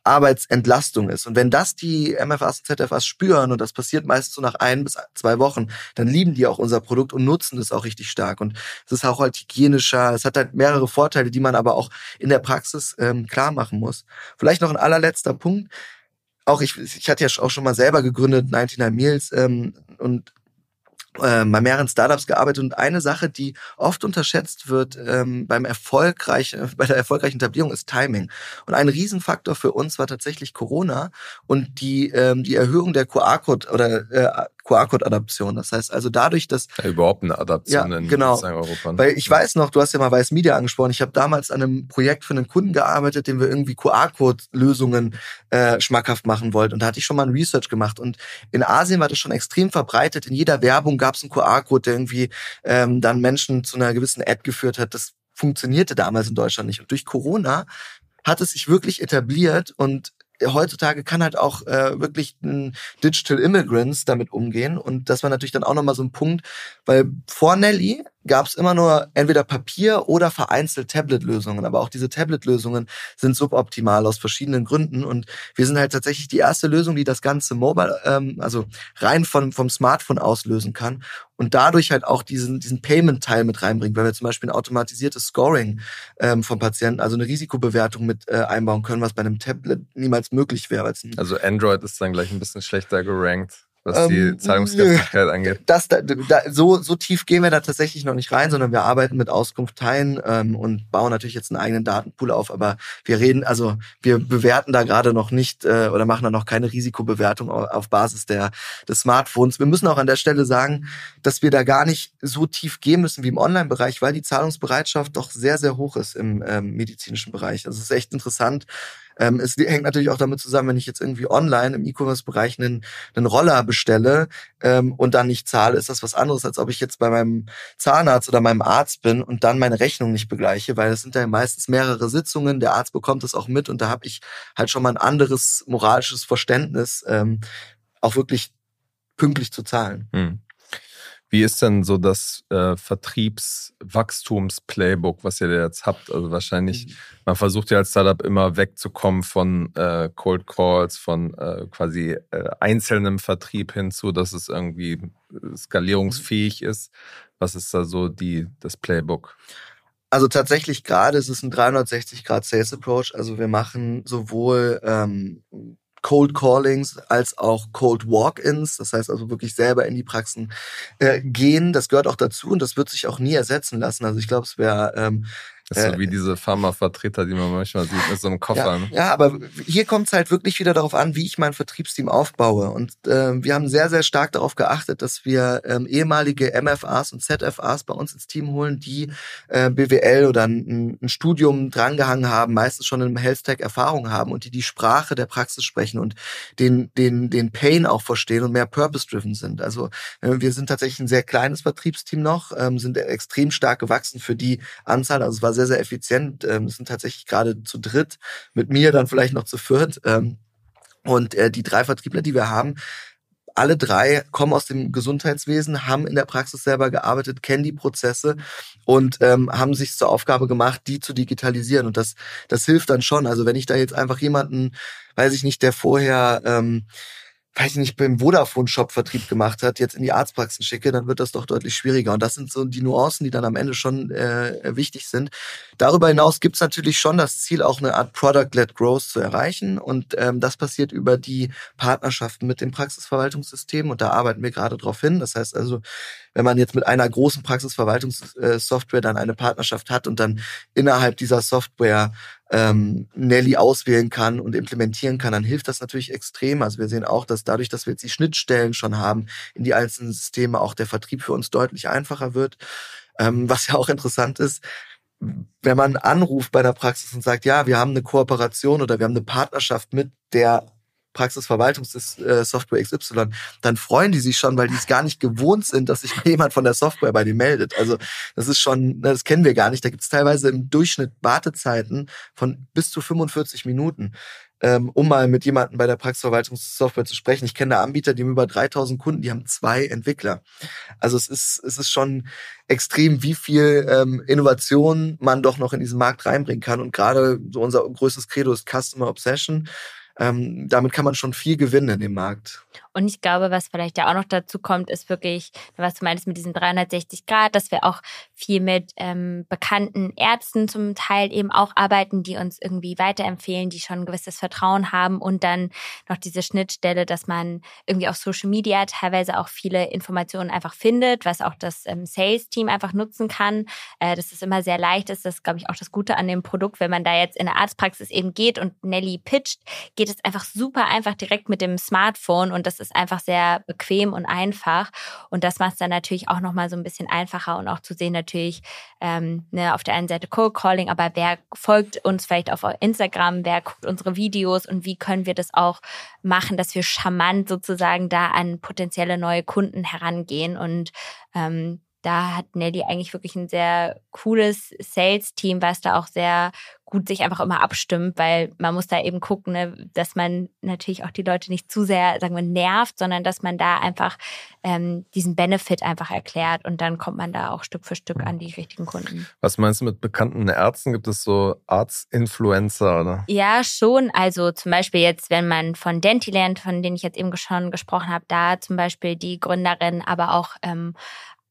Arbeitsentlastung ist. Und wenn das die MFAs und ZFAs spüren, und das passiert meistens so nach ein bis zwei Wochen, dann lieben die auch unser Produkt und nutzen es auch richtig stark. Und es ist auch halt hygienischer, es hat halt mehrere Vorteile, die man aber auch in der Praxis ähm, klar machen muss. Vielleicht noch ein allerletzter Punkt auch ich, ich hatte ja auch schon mal selber gegründet, 99 Meals, ähm, und äh, bei mehreren Startups gearbeitet und eine Sache, die oft unterschätzt wird ähm, beim erfolgreich, äh, bei der erfolgreichen Etablierung ist Timing. Und ein Riesenfaktor für uns war tatsächlich Corona und die ähm, die Erhöhung der QR-Code oder äh, QR-Code-Adaption. Das heißt also dadurch, dass ja, überhaupt eine Adaption ja, in genau. Europa. Weil ich weiß noch, du hast ja mal Weiß Media angesprochen. Ich habe damals an einem Projekt für einen Kunden gearbeitet, dem wir irgendwie QR-Code-Lösungen äh, schmackhaft machen wollten. Und da hatte ich schon mal ein Research gemacht. Und in Asien war das schon extrem verbreitet. In jeder Werbung gab es einen QR-Code, der irgendwie ähm, dann Menschen zu einer gewissen Ad geführt hat. Das funktionierte damals in Deutschland nicht. Und durch Corona hat es sich wirklich etabliert und heutzutage kann halt auch äh, wirklich ein Digital Immigrants damit umgehen. Und das war natürlich dann auch nochmal so ein Punkt, weil vor Nelly gab es immer nur entweder Papier oder vereinzelt Tablet-Lösungen. Aber auch diese Tablet-Lösungen sind suboptimal aus verschiedenen Gründen. Und wir sind halt tatsächlich die erste Lösung, die das ganze Mobile, ähm, also rein von, vom Smartphone auslösen kann und dadurch halt auch diesen, diesen Payment-Teil mit reinbringt, weil wir zum Beispiel ein automatisiertes Scoring ähm, vom Patienten, also eine Risikobewertung mit äh, einbauen können, was bei einem Tablet niemals möglich wäre. Also Android ist dann gleich ein bisschen schlechter gerankt was die ähm, Zahlungskräftigkeit angeht. Das, da, da, so, so tief gehen wir da tatsächlich noch nicht rein, sondern wir arbeiten mit Auskunftteilen ähm, und bauen natürlich jetzt einen eigenen Datenpool auf. Aber wir reden, also wir bewerten da gerade noch nicht äh, oder machen da noch keine Risikobewertung auf Basis der, des Smartphones. Wir müssen auch an der Stelle sagen, dass wir da gar nicht so tief gehen müssen wie im Online-Bereich, weil die Zahlungsbereitschaft doch sehr, sehr hoch ist im ähm, medizinischen Bereich. Also es ist echt interessant ähm, es hängt natürlich auch damit zusammen, wenn ich jetzt irgendwie online im E-Commerce-Bereich einen, einen Roller bestelle ähm, und dann nicht zahle, ist das was anderes, als ob ich jetzt bei meinem Zahnarzt oder meinem Arzt bin und dann meine Rechnung nicht begleiche, weil es sind ja meistens mehrere Sitzungen, der Arzt bekommt das auch mit und da habe ich halt schon mal ein anderes moralisches Verständnis, ähm, auch wirklich pünktlich zu zahlen. Hm. Wie ist denn so das äh, Vertriebswachstums-Playbook, was ihr jetzt habt? Also wahrscheinlich, mhm. man versucht ja als Startup immer wegzukommen von äh, Cold Calls, von äh, quasi äh, einzelnem Vertrieb hinzu, dass es irgendwie äh, skalierungsfähig ist. Was ist da so die, das Playbook? Also tatsächlich gerade ist es ein 360 Grad Sales Approach. Also wir machen sowohl ähm, Cold Callings als auch Cold Walk-ins, das heißt also wirklich selber in die Praxen äh, gehen. Das gehört auch dazu und das wird sich auch nie ersetzen lassen. Also ich glaube, es wäre ähm, das ist so äh, wie diese Pharmavertreter, die man manchmal sieht mit so einem Koffer. Ja, ja aber hier kommt es halt wirklich wieder darauf an, wie ich mein Vertriebsteam aufbaue. Und äh, wir haben sehr, sehr stark darauf geachtet, dass wir ähm, ehemalige MFAs und ZFAs bei uns ins Team holen, die äh, BWL oder ein, ein Studium drangehangen haben, meistens schon im Health Tech Erfahrung haben und die die Sprache der Praxis sprechen und den, den, den Pain auch verstehen und mehr purpose-driven sind. Also äh, wir sind tatsächlich ein sehr kleines Vertriebsteam noch, ähm, sind extrem stark gewachsen für die Anzahl. Also es war sehr, sehr effizient. Ähm, sind tatsächlich gerade zu dritt, mit mir dann vielleicht noch zu viert. Ähm, und äh, die drei Vertriebler, die wir haben, alle drei kommen aus dem Gesundheitswesen, haben in der Praxis selber gearbeitet, kennen die Prozesse und ähm, haben sich zur Aufgabe gemacht, die zu digitalisieren. Und das, das hilft dann schon. Also wenn ich da jetzt einfach jemanden, weiß ich nicht, der vorher ähm, weiß ich nicht, beim Vodafone-Shop Vertrieb gemacht hat, jetzt in die Arztpraxen schicke, dann wird das doch deutlich schwieriger. Und das sind so die Nuancen, die dann am Ende schon äh, wichtig sind. Darüber hinaus gibt's natürlich schon das Ziel, auch eine Art Product-led Growth zu erreichen. Und ähm, das passiert über die Partnerschaften mit dem Praxisverwaltungssystem. Und da arbeiten wir gerade drauf hin. Das heißt also, wenn man jetzt mit einer großen Praxisverwaltungssoftware dann eine Partnerschaft hat und dann innerhalb dieser Software ähm, Nelly auswählen kann und implementieren kann, dann hilft das natürlich extrem. Also wir sehen auch, dass dadurch, dass wir jetzt die Schnittstellen schon haben in die einzelnen Systeme, auch der Vertrieb für uns deutlich einfacher wird. Ähm, was ja auch interessant ist, wenn man anruft bei der Praxis und sagt, ja, wir haben eine Kooperation oder wir haben eine Partnerschaft mit der Praxisverwaltungssoftware XY, dann freuen die sich schon, weil die es gar nicht gewohnt sind, dass sich jemand von der Software bei denen meldet. Also das ist schon, das kennen wir gar nicht. Da gibt es teilweise im Durchschnitt Wartezeiten von bis zu 45 Minuten ähm, um mal mit jemandem bei der Praxisverwaltungssoftware zu sprechen. Ich kenne da Anbieter, die haben über 3000 Kunden, die haben zwei Entwickler. Also es ist, es ist schon extrem, wie viel ähm, Innovation man doch noch in diesen Markt reinbringen kann. Und gerade so unser größtes Credo ist Customer Obsession ähm, damit kann man schon viel gewinnen in dem Markt. Und ich glaube, was vielleicht ja auch noch dazu kommt, ist wirklich, was du meinst mit diesen 360 Grad, dass wir auch viel mit ähm, bekannten Ärzten zum Teil eben auch arbeiten, die uns irgendwie weiterempfehlen, die schon ein gewisses Vertrauen haben und dann noch diese Schnittstelle, dass man irgendwie auf Social Media teilweise auch viele Informationen einfach findet, was auch das ähm, Sales-Team einfach nutzen kann, äh, dass es immer sehr leicht ist. Das ist, glaube ich, auch das Gute an dem Produkt, wenn man da jetzt in der Arztpraxis eben geht und Nelly pitcht, geht es einfach super einfach direkt mit dem Smartphone und das ist einfach sehr bequem und einfach. Und das macht es dann natürlich auch nochmal so ein bisschen einfacher und auch zu sehen natürlich ähm, ne, auf der einen Seite Cold Calling, aber wer folgt uns vielleicht auf Instagram, wer guckt unsere Videos und wie können wir das auch machen, dass wir charmant sozusagen da an potenzielle neue Kunden herangehen und ähm, da hat Nelly eigentlich wirklich ein sehr cooles Sales-Team, was da auch sehr gut sich einfach immer abstimmt, weil man muss da eben gucken, ne, dass man natürlich auch die Leute nicht zu sehr, sagen wir, nervt, sondern dass man da einfach ähm, diesen Benefit einfach erklärt und dann kommt man da auch Stück für Stück an die richtigen Kunden. Was meinst du mit bekannten Ärzten? Gibt es so Arztinfluencer oder? Ja, schon. Also zum Beispiel jetzt, wenn man von Dentiland, von denen ich jetzt eben schon gesprochen habe, da zum Beispiel die Gründerin, aber auch ähm,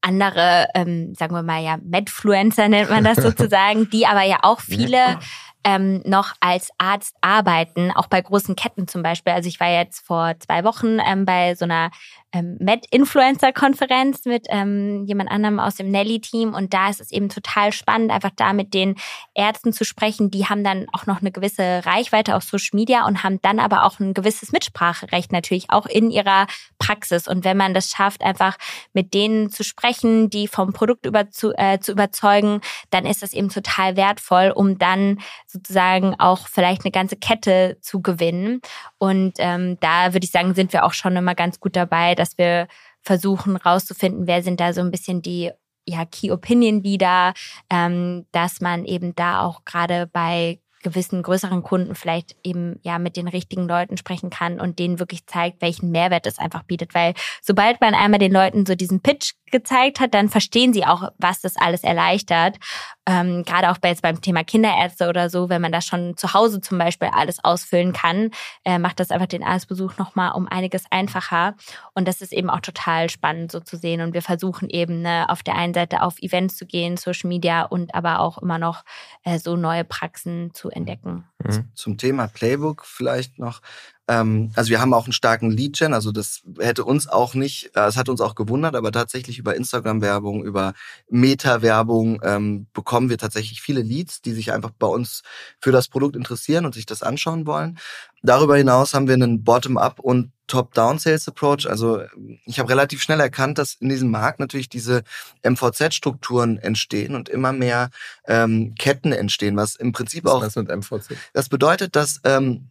andere, ähm, sagen wir mal ja, Medfluencer nennt man das sozusagen, die aber ja auch viele ähm, noch als Arzt arbeiten, auch bei großen Ketten zum Beispiel. Also ich war jetzt vor zwei Wochen ähm, bei so einer ähm, Med-Influencer-Konferenz mit ähm, jemand anderem aus dem Nelly-Team und da ist es eben total spannend, einfach da mit den Ärzten zu sprechen. Die haben dann auch noch eine gewisse Reichweite auf Social Media und haben dann aber auch ein gewisses Mitspracherecht natürlich auch in ihrer Praxis. Und wenn man das schafft, einfach mit denen zu sprechen, die vom Produkt über zu, äh, zu überzeugen, dann ist das eben total wertvoll, um dann sozusagen auch vielleicht eine ganze Kette zu gewinnen. Und ähm, da würde ich sagen, sind wir auch schon immer ganz gut dabei, dass wir versuchen rauszufinden, wer sind da so ein bisschen die ja, Key Opinion Leader, ähm, dass man eben da auch gerade bei gewissen größeren Kunden vielleicht eben ja mit den richtigen Leuten sprechen kann und denen wirklich zeigt, welchen Mehrwert es einfach bietet. Weil sobald man einmal den Leuten so diesen Pitch gezeigt hat, dann verstehen sie auch, was das alles erleichtert. Ähm, gerade auch bei, jetzt beim Thema Kinderärzte oder so, wenn man das schon zu Hause zum Beispiel alles ausfüllen kann, äh, macht das einfach den Arztbesuch nochmal um einiges einfacher. Und das ist eben auch total spannend so zu sehen. Und wir versuchen eben ne, auf der einen Seite auf Events zu gehen, Social Media und aber auch immer noch äh, so neue Praxen zu entdecken. Mhm. Zum Thema Playbook vielleicht noch. Ähm, also wir haben auch einen starken Lead-Gen, also das hätte uns auch nicht, äh, es hat uns auch gewundert, aber tatsächlich über Instagram-Werbung, über Meta-Werbung ähm, bekommen wir tatsächlich viele Leads, die sich einfach bei uns für das Produkt interessieren und sich das anschauen wollen. Darüber hinaus haben wir einen Bottom-up und Top-Down-Sales-Approach. Also ich habe relativ schnell erkannt, dass in diesem Markt natürlich diese MVZ-Strukturen entstehen und immer mehr ähm, Ketten entstehen, was im Prinzip was auch. Was mit MVZ? Das bedeutet, dass ähm,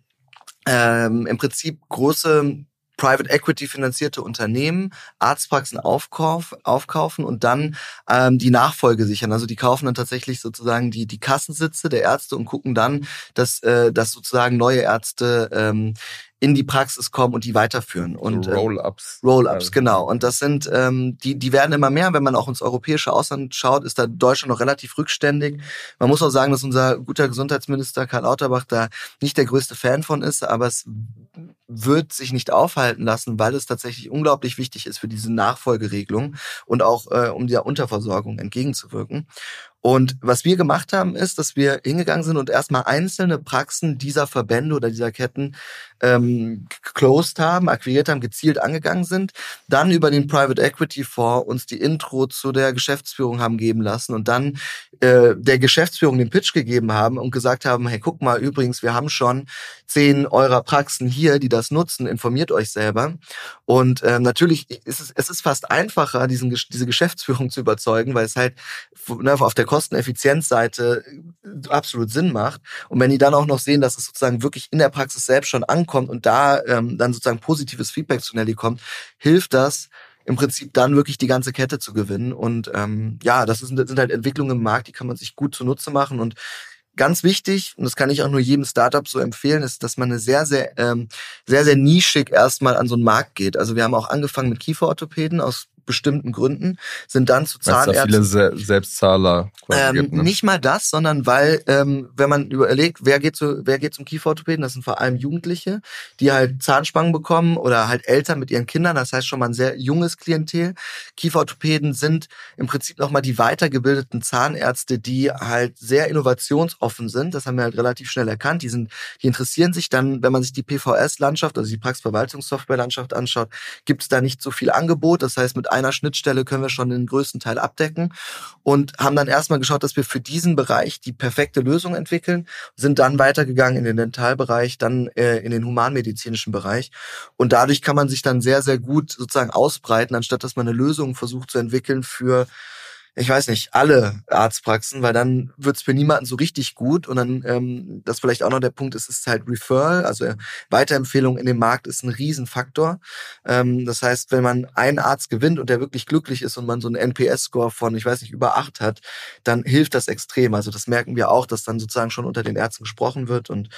ähm, im Prinzip große Private Equity finanzierte Unternehmen Arztpraxen aufkauf, aufkaufen und dann ähm, die Nachfolge sichern. Also die kaufen dann tatsächlich sozusagen die, die Kassensitze der Ärzte und gucken dann, dass, äh, dass sozusagen neue Ärzte ähm, in die Praxis kommen und die weiterführen. Und so Roll-ups. Roll-ups, genau. Und das sind, ähm, die, die werden immer mehr. Wenn man auch ins europäische Ausland schaut, ist da Deutschland noch relativ rückständig. Man muss auch sagen, dass unser guter Gesundheitsminister Karl Lauterbach da nicht der größte Fan von ist, aber es wird sich nicht aufhalten lassen, weil es tatsächlich unglaublich wichtig ist für diese Nachfolgeregelung und auch äh, um der Unterversorgung entgegenzuwirken. Und was wir gemacht haben, ist, dass wir hingegangen sind und erstmal einzelne Praxen dieser Verbände oder dieser Ketten ähm, closed haben, akquiriert haben, gezielt angegangen sind, dann über den Private Equity Fonds uns die Intro zu der Geschäftsführung haben geben lassen und dann äh, der Geschäftsführung den Pitch gegeben haben und gesagt haben, hey, guck mal, übrigens, wir haben schon zehn eurer Praxen hier, die das nutzen, informiert euch selber. Und äh, natürlich ist es, es ist fast einfacher, diesen, diese Geschäftsführung zu überzeugen, weil es halt ne, auf der Kosteneffizienzseite absolut Sinn macht. Und wenn die dann auch noch sehen, dass es sozusagen wirklich in der Praxis selbst schon ankommt und da ähm, dann sozusagen positives Feedback zu Nelly kommt, hilft das, im Prinzip dann wirklich die ganze Kette zu gewinnen. Und ähm, ja, das, ist, das sind halt Entwicklungen im Markt, die kann man sich gut zunutze machen. Und ganz wichtig, und das kann ich auch nur jedem Startup so empfehlen, ist, dass man eine sehr, sehr, ähm, sehr, sehr nischig erstmal an so einen Markt geht. Also wir haben auch angefangen mit Kieferorthopäden aus bestimmten Gründen, sind dann zu Zahnärzten. Weil es da viele Se Selbstzahler ähm, gibt, ne? Nicht mal das, sondern weil, ähm, wenn man überlegt, wer geht, zu, wer geht zum Kieferorthopäden, das sind vor allem Jugendliche, die halt Zahnspangen bekommen oder halt Eltern mit ihren Kindern, das heißt schon mal ein sehr junges Klientel. Kieferorthopäden sind im Prinzip nochmal die weitergebildeten Zahnärzte, die halt sehr innovationsoffen sind. Das haben wir halt relativ schnell erkannt. Die sind, die interessieren sich dann, wenn man sich die PVS-Landschaft, also die Praxisverwaltungssoftware-Landschaft anschaut, gibt es da nicht so viel Angebot. Das heißt, mit einer Schnittstelle können wir schon den größten Teil abdecken und haben dann erstmal geschaut, dass wir für diesen Bereich die perfekte Lösung entwickeln, sind dann weitergegangen in den Dentalbereich, dann äh, in den humanmedizinischen Bereich und dadurch kann man sich dann sehr, sehr gut sozusagen ausbreiten, anstatt dass man eine Lösung versucht zu entwickeln für ich weiß nicht, alle Arztpraxen, weil dann wird's für niemanden so richtig gut. Und dann, ähm, das vielleicht auch noch der Punkt ist, ist halt Referral, also Weiterempfehlung in dem Markt ist ein Riesenfaktor. Ähm, das heißt, wenn man einen Arzt gewinnt und der wirklich glücklich ist und man so einen NPS-Score von, ich weiß nicht, über acht hat, dann hilft das extrem. Also das merken wir auch, dass dann sozusagen schon unter den Ärzten gesprochen wird und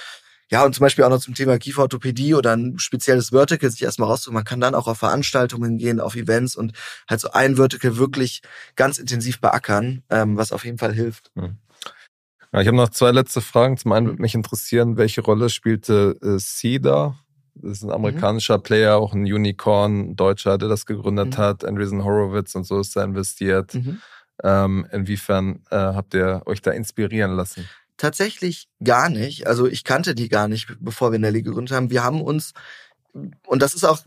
ja, und zum Beispiel auch noch zum Thema Kieferorthopädie oder ein spezielles Vertical sich erstmal rauszuholen. Man kann dann auch auf Veranstaltungen gehen, auf Events und halt so ein Vertical wirklich ganz intensiv beackern, ähm, was auf jeden Fall hilft. Hm. Ja, ich habe noch zwei letzte Fragen. Zum einen würde mich interessieren, welche Rolle spielte äh, CEDA? Das ist ein amerikanischer mhm. Player, auch ein Unicorn, ein Deutscher, der das gegründet mhm. hat. Andreessen Horowitz und so ist da investiert. Mhm. Ähm, inwiefern äh, habt ihr euch da inspirieren lassen? Tatsächlich gar nicht. Also ich kannte die gar nicht, bevor wir Nelly gegründet haben. Wir haben uns, und das ist auch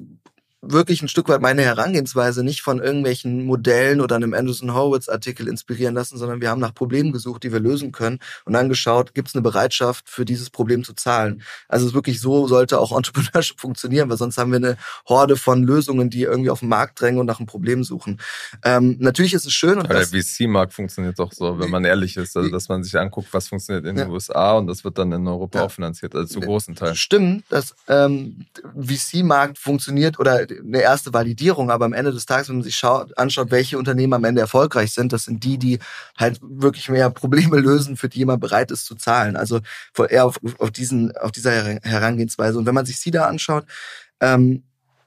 wirklich ein Stück weit meine Herangehensweise nicht von irgendwelchen Modellen oder einem Anderson Horowitz Artikel inspirieren lassen, sondern wir haben nach Problemen gesucht, die wir lösen können und dann geschaut, gibt es eine Bereitschaft für dieses Problem zu zahlen. Also es ist wirklich so sollte auch Entrepreneurship funktionieren, weil sonst haben wir eine Horde von Lösungen, die irgendwie auf den Markt drängen und nach einem Problem suchen. Ähm, natürlich ist es schön. Und Aber der VC-Markt funktioniert doch so, wenn man ehrlich ist, also dass man sich anguckt, was funktioniert in ja. den USA und das wird dann in Europa ja. auch finanziert, also zu großen Teilen. Stimmt, dass ähm, VC-Markt funktioniert oder eine erste Validierung, aber am Ende des Tages, wenn man sich schaut, anschaut, welche Unternehmen am Ende erfolgreich sind, das sind die, die halt wirklich mehr Probleme lösen, für die jemand bereit ist zu zahlen. Also eher auf, auf diesen, auf dieser Herangehensweise. Und wenn man sich sie da anschaut, ähm,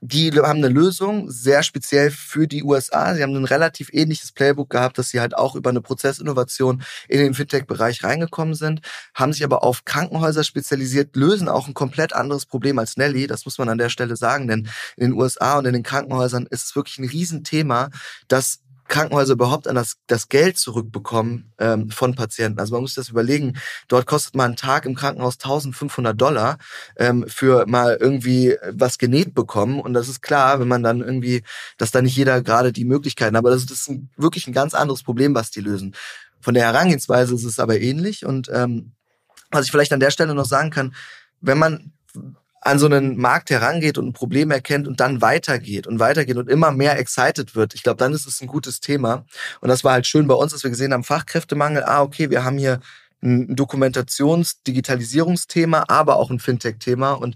die haben eine Lösung, sehr speziell für die USA. Sie haben ein relativ ähnliches Playbook gehabt, dass sie halt auch über eine Prozessinnovation in den Fintech-Bereich reingekommen sind, haben sich aber auf Krankenhäuser spezialisiert, lösen auch ein komplett anderes Problem als Nelly. Das muss man an der Stelle sagen, denn in den USA und in den Krankenhäusern ist es wirklich ein Riesenthema, dass Krankenhäuser überhaupt an das, das Geld zurückbekommen ähm, von Patienten. Also man muss das überlegen, dort kostet mal ein Tag im Krankenhaus 1500 Dollar ähm, für mal irgendwie was genäht bekommen. Und das ist klar, wenn man dann irgendwie, dass da nicht jeder gerade die Möglichkeiten, aber das, das ist ein, wirklich ein ganz anderes Problem, was die lösen. Von der Herangehensweise ist es aber ähnlich. Und ähm, was ich vielleicht an der Stelle noch sagen kann, wenn man an so einen Markt herangeht und ein Problem erkennt und dann weitergeht und weitergeht und immer mehr excited wird, ich glaube, dann ist es ein gutes Thema. Und das war halt schön bei uns, dass wir gesehen haben, Fachkräftemangel, ah, okay, wir haben hier ein Dokumentations-, Digitalisierungsthema, aber auch ein Fintech-Thema und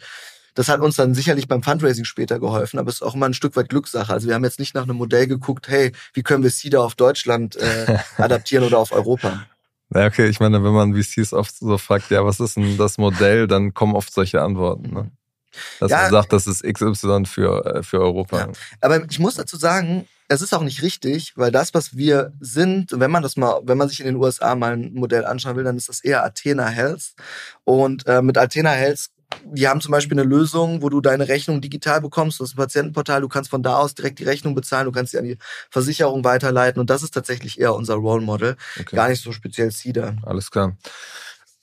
das hat uns dann sicherlich beim Fundraising später geholfen, aber es ist auch immer ein Stück weit Glückssache. Also wir haben jetzt nicht nach einem Modell geguckt, hey, wie können wir CEDA auf Deutschland äh, adaptieren oder auf Europa. Ja, okay, ich meine, wenn man VCs oft so fragt, ja, was ist denn das Modell, dann kommen oft solche Antworten. Ne? Dass ja, man sagt, das ist XY für, äh, für Europa. Ja. Aber ich muss dazu sagen, es ist auch nicht richtig, weil das, was wir sind, wenn man das mal, wenn man sich in den USA mal ein Modell anschauen will, dann ist das eher Athena Health. Und äh, mit Athena Health die haben zum Beispiel eine Lösung, wo du deine Rechnung digital bekommst. Das ist ein Patientenportal. Du kannst von da aus direkt die Rechnung bezahlen. Du kannst sie an die Versicherung weiterleiten. Und das ist tatsächlich eher unser Role Model. Okay. Gar nicht so speziell CEDA. Alles klar.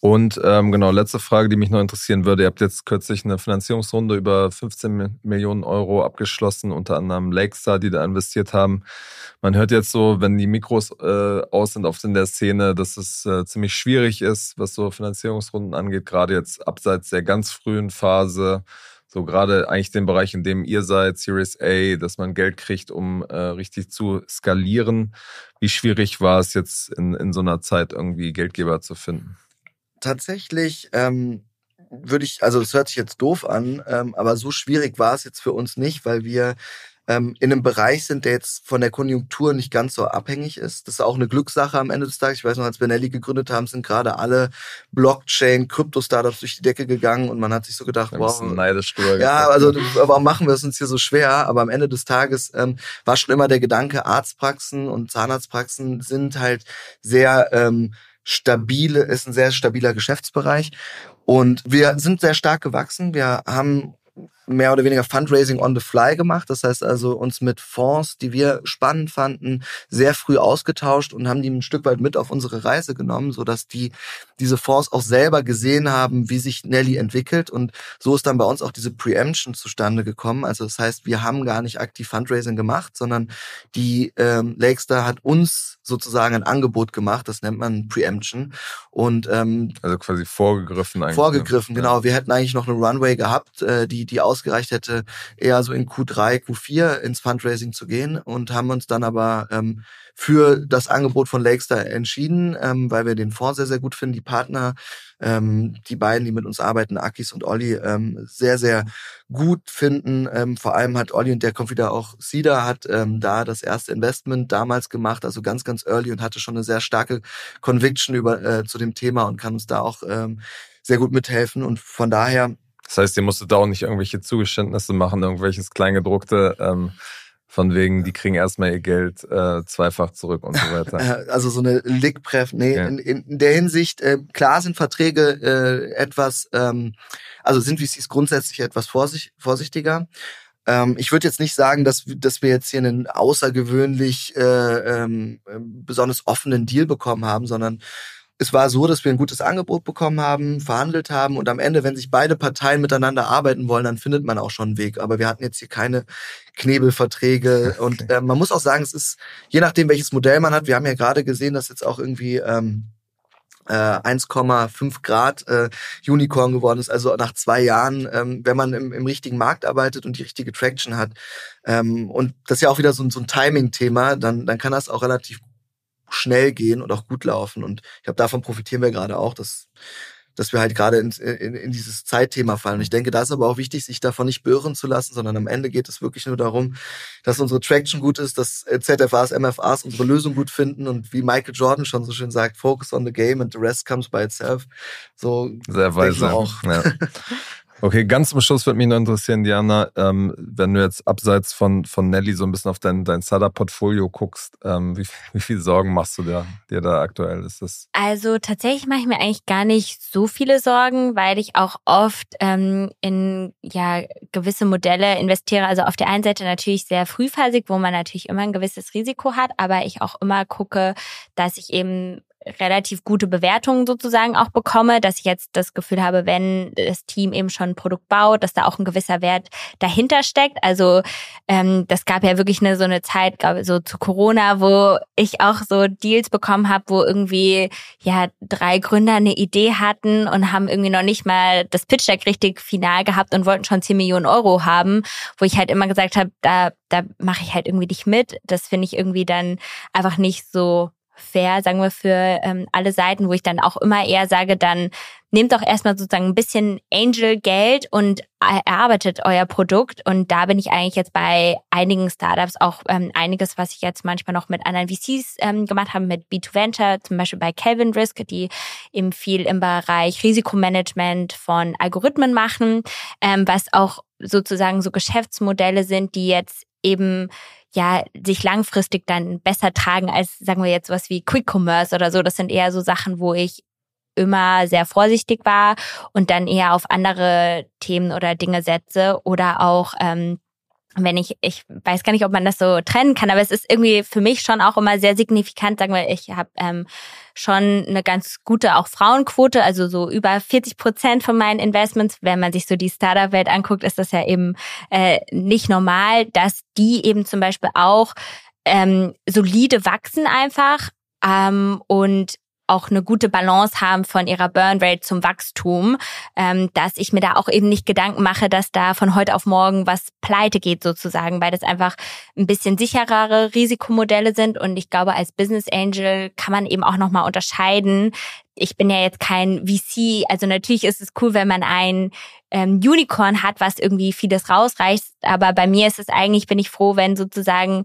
Und ähm, genau, letzte Frage, die mich noch interessieren würde. Ihr habt jetzt kürzlich eine Finanzierungsrunde über 15 Millionen Euro abgeschlossen, unter anderem Lakestar, die da investiert haben. Man hört jetzt so, wenn die Mikros äh, aus sind oft in der Szene, dass es äh, ziemlich schwierig ist, was so Finanzierungsrunden angeht, gerade jetzt abseits der ganz frühen Phase so gerade eigentlich den Bereich, in dem ihr seid, Series A, dass man Geld kriegt, um äh, richtig zu skalieren. Wie schwierig war es jetzt in, in so einer Zeit irgendwie Geldgeber zu finden? Tatsächlich ähm, würde ich, also es hört sich jetzt doof an, ähm, aber so schwierig war es jetzt für uns nicht, weil wir ähm, in einem Bereich sind, der jetzt von der Konjunktur nicht ganz so abhängig ist. Das ist auch eine Glückssache am Ende des Tages. Ich weiß noch, als wir Nelly gegründet haben, sind gerade alle Blockchain, Krypto-Startups durch die Decke gegangen und man hat sich so gedacht, wow. Neidisch ja, also warum machen wir es uns hier so schwer? Aber am Ende des Tages ähm, war schon immer der Gedanke, Arztpraxen und Zahnarztpraxen sind halt sehr ähm, stabile, ist ein sehr stabiler Geschäftsbereich. Und wir sind sehr stark gewachsen. Wir haben mehr oder weniger Fundraising on the fly gemacht. Das heißt also uns mit Fonds, die wir spannend fanden, sehr früh ausgetauscht und haben die ein Stück weit mit auf unsere Reise genommen, so dass die diese Fonds auch selber gesehen haben, wie sich Nelly entwickelt. Und so ist dann bei uns auch diese Preemption zustande gekommen. Also das heißt, wir haben gar nicht aktiv Fundraising gemacht, sondern die ähm, Lakestar hat uns sozusagen ein Angebot gemacht. Das nennt man Preemption. Und ähm, also quasi vorgegriffen eigentlich. Ne? Vorgegriffen, genau. Wir hätten eigentlich noch eine Runway gehabt, äh, die die ausgereicht hätte, eher so in Q3, Q4 ins Fundraising zu gehen und haben uns dann aber ähm, für das Angebot von Lakestar entschieden, ähm, weil wir den Fonds sehr, sehr gut finden, die Partner, ähm, die beiden, die mit uns arbeiten, Akis und Olli, ähm, sehr, sehr gut finden. Ähm, vor allem hat Olli und der kommt wieder auch Sida, hat ähm, da das erste Investment damals gemacht, also ganz, ganz early und hatte schon eine sehr starke Conviction über äh, zu dem Thema und kann uns da auch ähm, sehr gut mithelfen. Und von daher das heißt, ihr musstet da auch nicht irgendwelche Zugeständnisse machen, irgendwelches Kleingedruckte, ähm, von wegen, die kriegen erstmal ihr Geld äh, zweifach zurück und so weiter. Also so eine Lickpref, nee, ja. in, in der Hinsicht, äh, klar sind Verträge äh, etwas, ähm, also sind VCs grundsätzlich etwas vorsicht, vorsichtiger. Ähm, ich würde jetzt nicht sagen, dass, dass wir jetzt hier einen außergewöhnlich äh, ähm, besonders offenen Deal bekommen haben, sondern es war so, dass wir ein gutes Angebot bekommen haben, verhandelt haben und am Ende, wenn sich beide Parteien miteinander arbeiten wollen, dann findet man auch schon einen Weg. Aber wir hatten jetzt hier keine Knebelverträge okay. und äh, man muss auch sagen, es ist je nachdem, welches Modell man hat. Wir haben ja gerade gesehen, dass jetzt auch irgendwie ähm, äh, 1,5 Grad äh, Unicorn geworden ist. Also nach zwei Jahren, ähm, wenn man im, im richtigen Markt arbeitet und die richtige Traction hat. Ähm, und das ist ja auch wieder so, so ein Timing-Thema, dann, dann kann das auch relativ schnell gehen und auch gut laufen. Und ich glaube, davon profitieren wir gerade auch, dass, dass wir halt gerade in, in, in dieses Zeitthema fallen. Und ich denke, da ist aber auch wichtig, sich davon nicht beirren zu lassen, sondern am Ende geht es wirklich nur darum, dass unsere Traction gut ist, dass ZFAs, MFAs unsere Lösung gut finden und wie Michael Jordan schon so schön sagt, focus on the game and the rest comes by itself. So sehr weise auch. Ja. Okay, ganz zum Schluss würde mich noch interessieren, Diana, ähm, wenn du jetzt abseits von, von Nelly so ein bisschen auf dein, dein Startup-Portfolio guckst, ähm, wie, wie viel Sorgen machst du dir, dir da aktuell? Ist das? Also tatsächlich mache ich mir eigentlich gar nicht so viele Sorgen, weil ich auch oft ähm, in ja gewisse Modelle investiere. Also auf der einen Seite natürlich sehr frühphasig, wo man natürlich immer ein gewisses Risiko hat, aber ich auch immer gucke, dass ich eben relativ gute Bewertungen sozusagen auch bekomme, dass ich jetzt das Gefühl habe, wenn das Team eben schon ein Produkt baut, dass da auch ein gewisser Wert dahinter steckt. Also ähm, das gab ja wirklich eine so eine Zeit, glaube so zu Corona, wo ich auch so Deals bekommen habe, wo irgendwie ja drei Gründer eine Idee hatten und haben irgendwie noch nicht mal das Pitch Deck richtig final gehabt und wollten schon 10 Millionen Euro haben, wo ich halt immer gesagt habe, da da mache ich halt irgendwie nicht mit. Das finde ich irgendwie dann einfach nicht so fair, sagen wir, für ähm, alle Seiten, wo ich dann auch immer eher sage, dann nehmt doch erstmal sozusagen ein bisschen Angel-Geld und erarbeitet euer Produkt. Und da bin ich eigentlich jetzt bei einigen Startups auch ähm, einiges, was ich jetzt manchmal noch mit anderen VCs ähm, gemacht habe, mit B2Venture, zum Beispiel bei Calvin Risk, die eben viel im Bereich Risikomanagement von Algorithmen machen, ähm, was auch sozusagen so Geschäftsmodelle sind, die jetzt eben ja sich langfristig dann besser tragen als sagen wir jetzt was wie Quick Commerce oder so. Das sind eher so Sachen, wo ich immer sehr vorsichtig war und dann eher auf andere Themen oder Dinge setze oder auch ähm, wenn ich, ich weiß gar nicht, ob man das so trennen kann, aber es ist irgendwie für mich schon auch immer sehr signifikant, sagen wir, ich habe ähm, schon eine ganz gute auch Frauenquote, also so über 40 Prozent von meinen Investments. Wenn man sich so die Startup-Welt anguckt, ist das ja eben äh, nicht normal, dass die eben zum Beispiel auch ähm, solide wachsen einfach ähm, und auch eine gute Balance haben von ihrer Burn Rate zum Wachstum, ähm, dass ich mir da auch eben nicht Gedanken mache, dass da von heute auf morgen was pleite geht sozusagen, weil das einfach ein bisschen sicherere Risikomodelle sind. Und ich glaube, als Business Angel kann man eben auch nochmal unterscheiden, ich bin ja jetzt kein VC, also natürlich ist es cool, wenn man ein ähm, Unicorn hat, was irgendwie vieles rausreicht, aber bei mir ist es eigentlich, bin ich froh, wenn sozusagen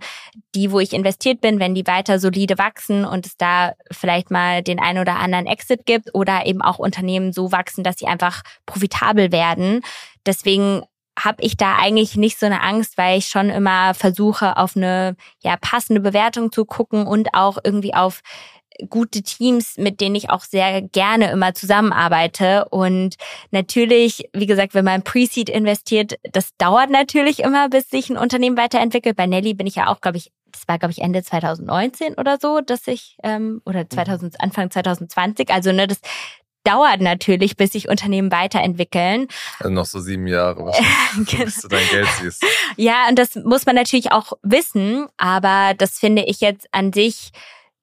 die, wo ich investiert bin, wenn die weiter solide wachsen und es da vielleicht mal den einen oder anderen Exit gibt oder eben auch Unternehmen so wachsen, dass sie einfach profitabel werden. Deswegen habe ich da eigentlich nicht so eine Angst, weil ich schon immer versuche, auf eine ja passende Bewertung zu gucken und auch irgendwie auf gute Teams, mit denen ich auch sehr gerne immer zusammenarbeite. Und natürlich, wie gesagt, wenn man Pre-Seed investiert, das dauert natürlich immer, bis sich ein Unternehmen weiterentwickelt. Bei Nelly bin ich ja auch, glaube ich, das war, glaube ich, Ende 2019 oder so, dass ich, ähm, oder 2000, Anfang 2020, also ne, das dauert natürlich, bis sich Unternehmen weiterentwickeln. Also noch so sieben Jahre, wahrscheinlich, genau. bis du dein Geld siehst. Ja, und das muss man natürlich auch wissen, aber das finde ich jetzt an sich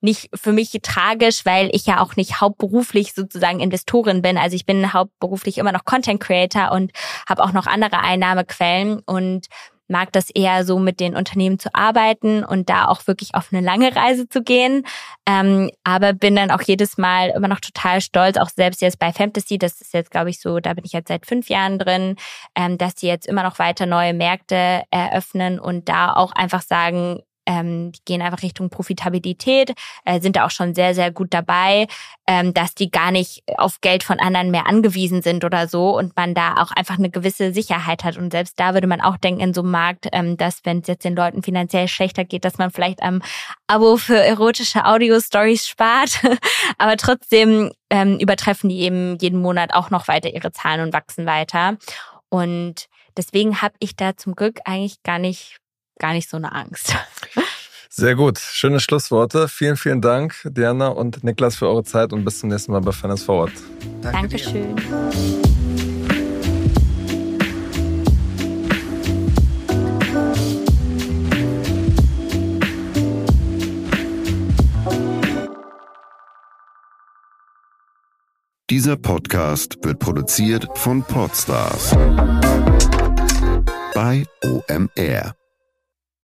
nicht für mich tragisch, weil ich ja auch nicht hauptberuflich sozusagen Investorin bin. Also ich bin hauptberuflich immer noch Content Creator und habe auch noch andere Einnahmequellen und mag das eher so mit den Unternehmen zu arbeiten und da auch wirklich auf eine lange Reise zu gehen. Ähm, aber bin dann auch jedes Mal immer noch total stolz, auch selbst jetzt bei Fantasy, das ist jetzt, glaube ich, so, da bin ich jetzt seit fünf Jahren drin, ähm, dass die jetzt immer noch weiter neue Märkte eröffnen und da auch einfach sagen, ähm, die gehen einfach Richtung Profitabilität, äh, sind da auch schon sehr, sehr gut dabei, ähm, dass die gar nicht auf Geld von anderen mehr angewiesen sind oder so und man da auch einfach eine gewisse Sicherheit hat. Und selbst da würde man auch denken in so einem Markt, ähm, dass wenn es jetzt den Leuten finanziell schlechter geht, dass man vielleicht am Abo für erotische Audio-Stories spart. Aber trotzdem ähm, übertreffen die eben jeden Monat auch noch weiter ihre Zahlen und wachsen weiter. Und deswegen habe ich da zum Glück eigentlich gar nicht gar nicht so eine Angst. Sehr gut. Schöne Schlussworte. Vielen, vielen Dank, Diana und Niklas, für eure Zeit und bis zum nächsten Mal bei Finance Forward. Danke Dankeschön. Dieser Podcast wird produziert von Podstars bei OMR.